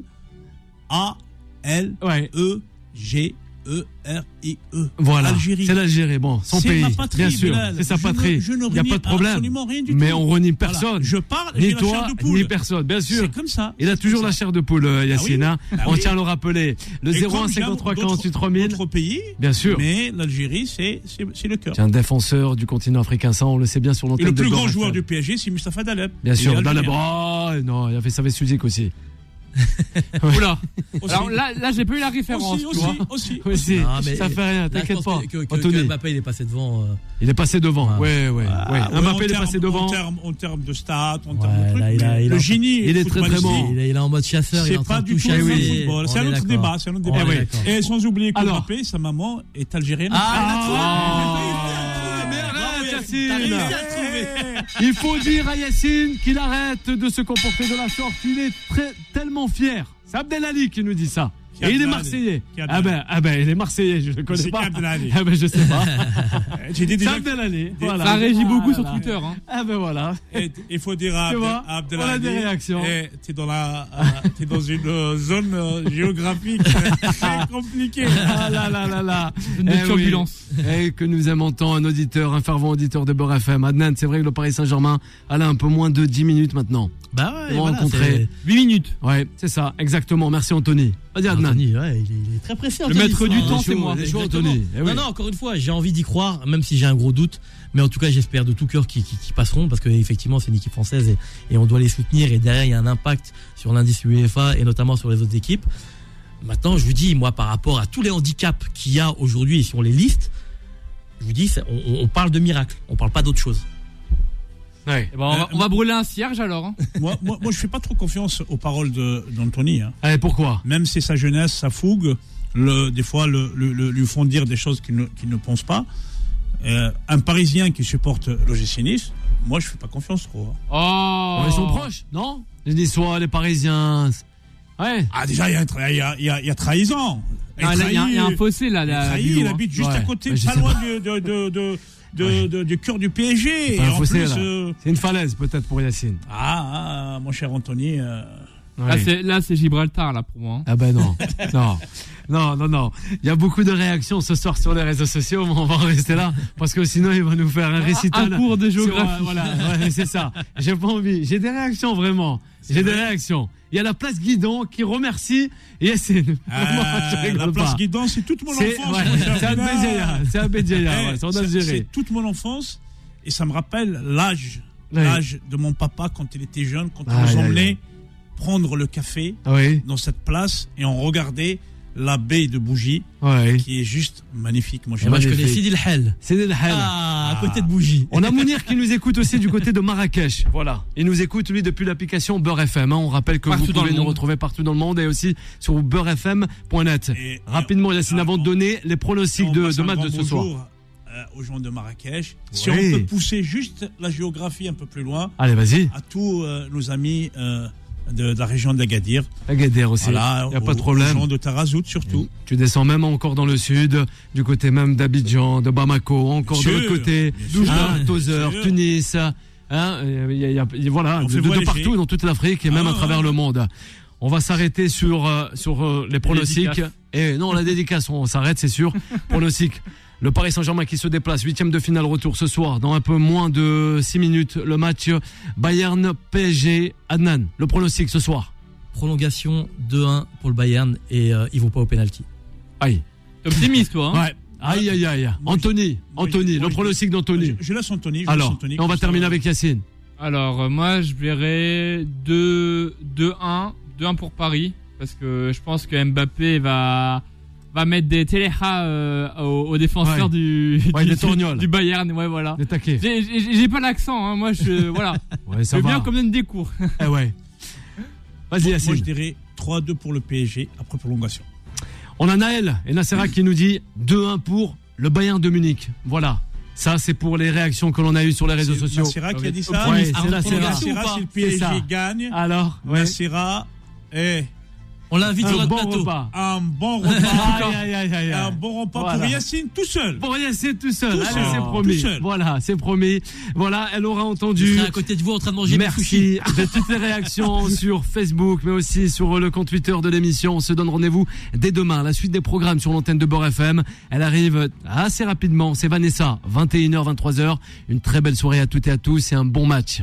A L
Ouais.
E G E R I E.
Voilà,
Algérie.
c'est l'Algérie, bon, son pays,
ma patrie,
bien sûr, c'est sa patrie.
je
Il n'y a pas de problème.
absolument rien du
Mais
tout.
on renie
Voilà.
personne.
Je parle,
Ni
j'ai la chair
toi,
de poule.
ni personne, bien sûr.
C'est comme ça.
Il a toujours la chair de poule, euh, Yacine.
Ah
hein.
oui. Ah
On tient à le rappeler. Le
Et
01
comme j'aime
53
d'autres-
48 3000.
D'autres pays.
Bien sûr.
Mais l'Algérie, c'est le cœur.
C'est un défenseur du continent africain, ça on le sait bien sur
Et
l'antenne
le plus grand joueur du PSG, c'est Mustafa Daleb.
Bien sûr, bras. Non, il a fait ça avec Suzik aussi. (laughs)
Oula. Alors là, là j'ai pas eu la référence,
aussi, aussi, aussi. (laughs)
Aussi.
Non, mais-
ça fait rien, t'inquiète pas.
que- que- que-
Anthony,
que Mbappé, il est passé devant. euh,
il est passé devant.
Ah.
Ouais, ouais, ouais.
Ah, ouais,
Mbappé, il est passé devant.
En termes, de stats, en
Ouais,
termes de trucs.
là, il a-
mais
il a-
le génie.
il est très, très bon.
il, est, il est en mode chasseur,
C'est pas du
tout
le football. C'est un autre débat. C'est un autre
On
débat. Et sans oublier que. Mbappé, sa maman est algérienne.
Ah, arrête, Yacine. Il faut dire à Yacine qu'il arrête de se comporter de la sorte. Il est très, tellement fier. C'est Abdelali qui nous dit ça. Et il est
Abdelali
Marseillais. Ah
Abdelali
ben, ah ben, il est Marseillais, je le connais
C'est
pas.
Abdelali
Ah ben, je sais pas. (laughs)
J'ai dit
C'est
déjà.
Abdelali. Voilà.
Ça régit beaucoup sur. Twitter. Hein.
Ah ben voilà.
Et (laughs) Il faut dire à
Tu
Abde-
vois,
à
on a des réactions.
eh, T'es dans la, euh, t'es dans une euh, zone euh, géographique très (laughs) compliquée.
Ah là là là là.
Une
Eh
turbulence.
Et que nous aimons tant un auditeur, un fervent auditeur de Beurre FM. Adnan, c'est vrai que le Paris Saint-Germain, elle a un peu moins de 10 minutes maintenant.
Bah ouais,
vont
voilà,
rencontrer.
8 minutes.
Ouais, c'est ça, exactement. Merci Anthony. Vas-y
c'est-
Adnan.
Ouais, il, est, il est très pressé.
Le maître du
hein.
temps, c'est moi.
Eh.
Non, non, encore une fois, j'ai envie d'y croire, même si j'ai un gros doute. Mais en tout cas, j'espère de tout cœur qu'ils passeront, parce qu'effectivement, c'est une équipe française et, et on doit les soutenir. Et derrière, il y a un impact sur l'indice UEFA et notamment sur les autres équipes. Maintenant, je vous dis, moi, par rapport à tous les handicaps qu'il y a aujourd'hui et si on les liste, je vous dis, on, on parle de miracle, on parle pas d'autre chose.
Ouais.
Eh ben, on, va, on va brûler un cierge alors. Hein. (laughs)
moi, moi, moi, je fais pas trop confiance aux paroles de- d'Anthony. Hein.
Allez, pourquoi?
Même si sa jeunesse, sa fougue, le, des fois, le, le- le- lui font dire des choses qu'il ne, ne pense pas. Euh, un Parisien qui supporte l'OGC Nice, moi, je fais pas confiance trop. hein.
Oh.
Ils sont proches, non? Les Niçois, les Parisiens. Ouais.
Ah, déjà, il y a, un tra- il y a, il y a- il y a trahison. Il
Ah, y, a- il y a un fossé là.
il
là,
habite juste
Ouais.
à côté, pas loin
pas.
de, de, de, de, de- de- du cœur du PSG. euh,
C'est une falaise peut-être pour Yacine.
ah, ah, mon cher Anthony. euh,
Là,
Ouais.
c'est là, c'est Gibraltar là pour moi. hein.
Ah ben non, (laughs) non, non, non, non. Il y a beaucoup de réactions ce soir sur les réseaux sociaux, mais on va en rester là parce que sinon il va nous faire un récital.
Un cours de
sur,
géographie.
euh, voilà, ouais, c'est ça. J'ai pas envie. J'ai des réactions vraiment. J'ai des réactions. Il y a la place Guidon qui remercie. Vraiment, je
ah, la place
pas.
Guidon, c'est toute mon enfance.
ouais, c'est un
Bilal.
Bédiaya, c'est un Bédiaya,
Eh,
ouais, c'est
toute mon enfance et ça me rappelle l'âge, l'âge de mon papa quand il était jeune, quand il
Aïe,
nous emmenait prendre le café
Ah Oui,
dans cette place et on regardait la baie de Bougie
ouais.
qui est juste magnifique, mon
Et
cher.
moi, je connais. Sidi El Hel.
C'est des
Ah, à côté de Bougie.
On a Mounir qui nous écoute aussi du côté de Marrakech. (laughs) Voilà. Il nous écoute, lui, depuis l'application Beurre FM. hein. On rappelle que
Partout
vous pouvez nous retrouver partout dans le monde et aussi sur beurrefm.net.
Et-
Rapidement, Yacine, avant de
on-
donner les pronostics
On
de, de match de ce
bonjour,
soir.
euh, aux gens de Marrakech. Si on peut pousser juste la géographie un peu plus loin,
Allez, vas-y.
à tous euh, nos amis euh, de, de la région d'Agadir.
Agadir aussi.
Voilà,
Il n'y a
aux-
pas de
Aux
problème.
gens de Tarazout surtout.
Tu descends même encore dans le sud, du côté même d'Abidjan, de Bamako, encore
Bien
de l'autre côté, Tozeur,
Bien sûr.
Tunis, hein, euh, il y a- y a- il y a- voilà, de, partout dans toute l'Afrique et même
Ah,
à travers
ah.
le monde. On va s'arrêter sur euh, sur euh, les pronostics. Et non, la dédicace, on s'arrête, c'est sûr. (laughs) Pronostic. Le Paris Saint-Germain qui se déplace, huitième de finale retour ce soir, dans un peu moins de 6 minutes, le match Bayern PSG Adnan. Le pronostic ce soir.
Prolongation 2-1 pour le Bayern et euh, ils vont pas au penalty.
Aïe.
T'es optimiste toi. Hein
Ouais. Aïe aïe aïe.
Moi,
Anthony,
moi,
Anthony,
moi,
le pronostic d'Anthony.
Je, je laisse Anthony. je laisse
Alors,
Anthony,
et on va terminer
euh,
avec Yacine.
Alors euh, moi je verrais 2 2 1 2 1 pour Paris parce que je pense que Mbappé va va mettre des téléhas euh, aux, aux défenseurs
Ouais.
du,
Ouais,
du, Bayern. Ouais, voilà. J'ai- pas l'accent, hein. moi je (laughs) voilà.
Ouais,
Je
ça
veux
va.
bien qu'on me donne des cours. (laughs)
Eh ouais. Vas-y,
Moi, je dirais 3-2 pour le PSG après prolongation.
On a Naël et Nassera qui nous dit 2-1 pour le Bayern de Munich. Voilà. Ça, c'est pour les réactions que l'on a eues sur les réseaux
C'est
sociaux.
Nassera qui a dit ça.
Ouais, c'est
pas
si le. PSG gagne,
Alors, ouais.
Est
On l'invite sur
un
notre
bon
plateau.
repas.
un bon (laughs) repas.
Aïe, aïe, aïe, aïe,
un bon repas
Voilà.
pour Yacine tout seul.
Pour c'est tout seul.
Tout
Allez,
seul.
c'est
Tout
promis.
seul.
Voilà, c'est promis. Voilà, elle aura
Je
entendu.
serai à côté de vous en train de manger.
Merci (laughs) de toutes les réactions (laughs) sur Facebook, mais aussi sur le compte Twitter de l'émission. On se donne rendez-vous dès demain. La suite des programmes sur l'antenne de Bord FM. Elle arrive assez rapidement. C'est Vanessa, 21h, 23h. Une très belle soirée à toutes et à tous et un bon match.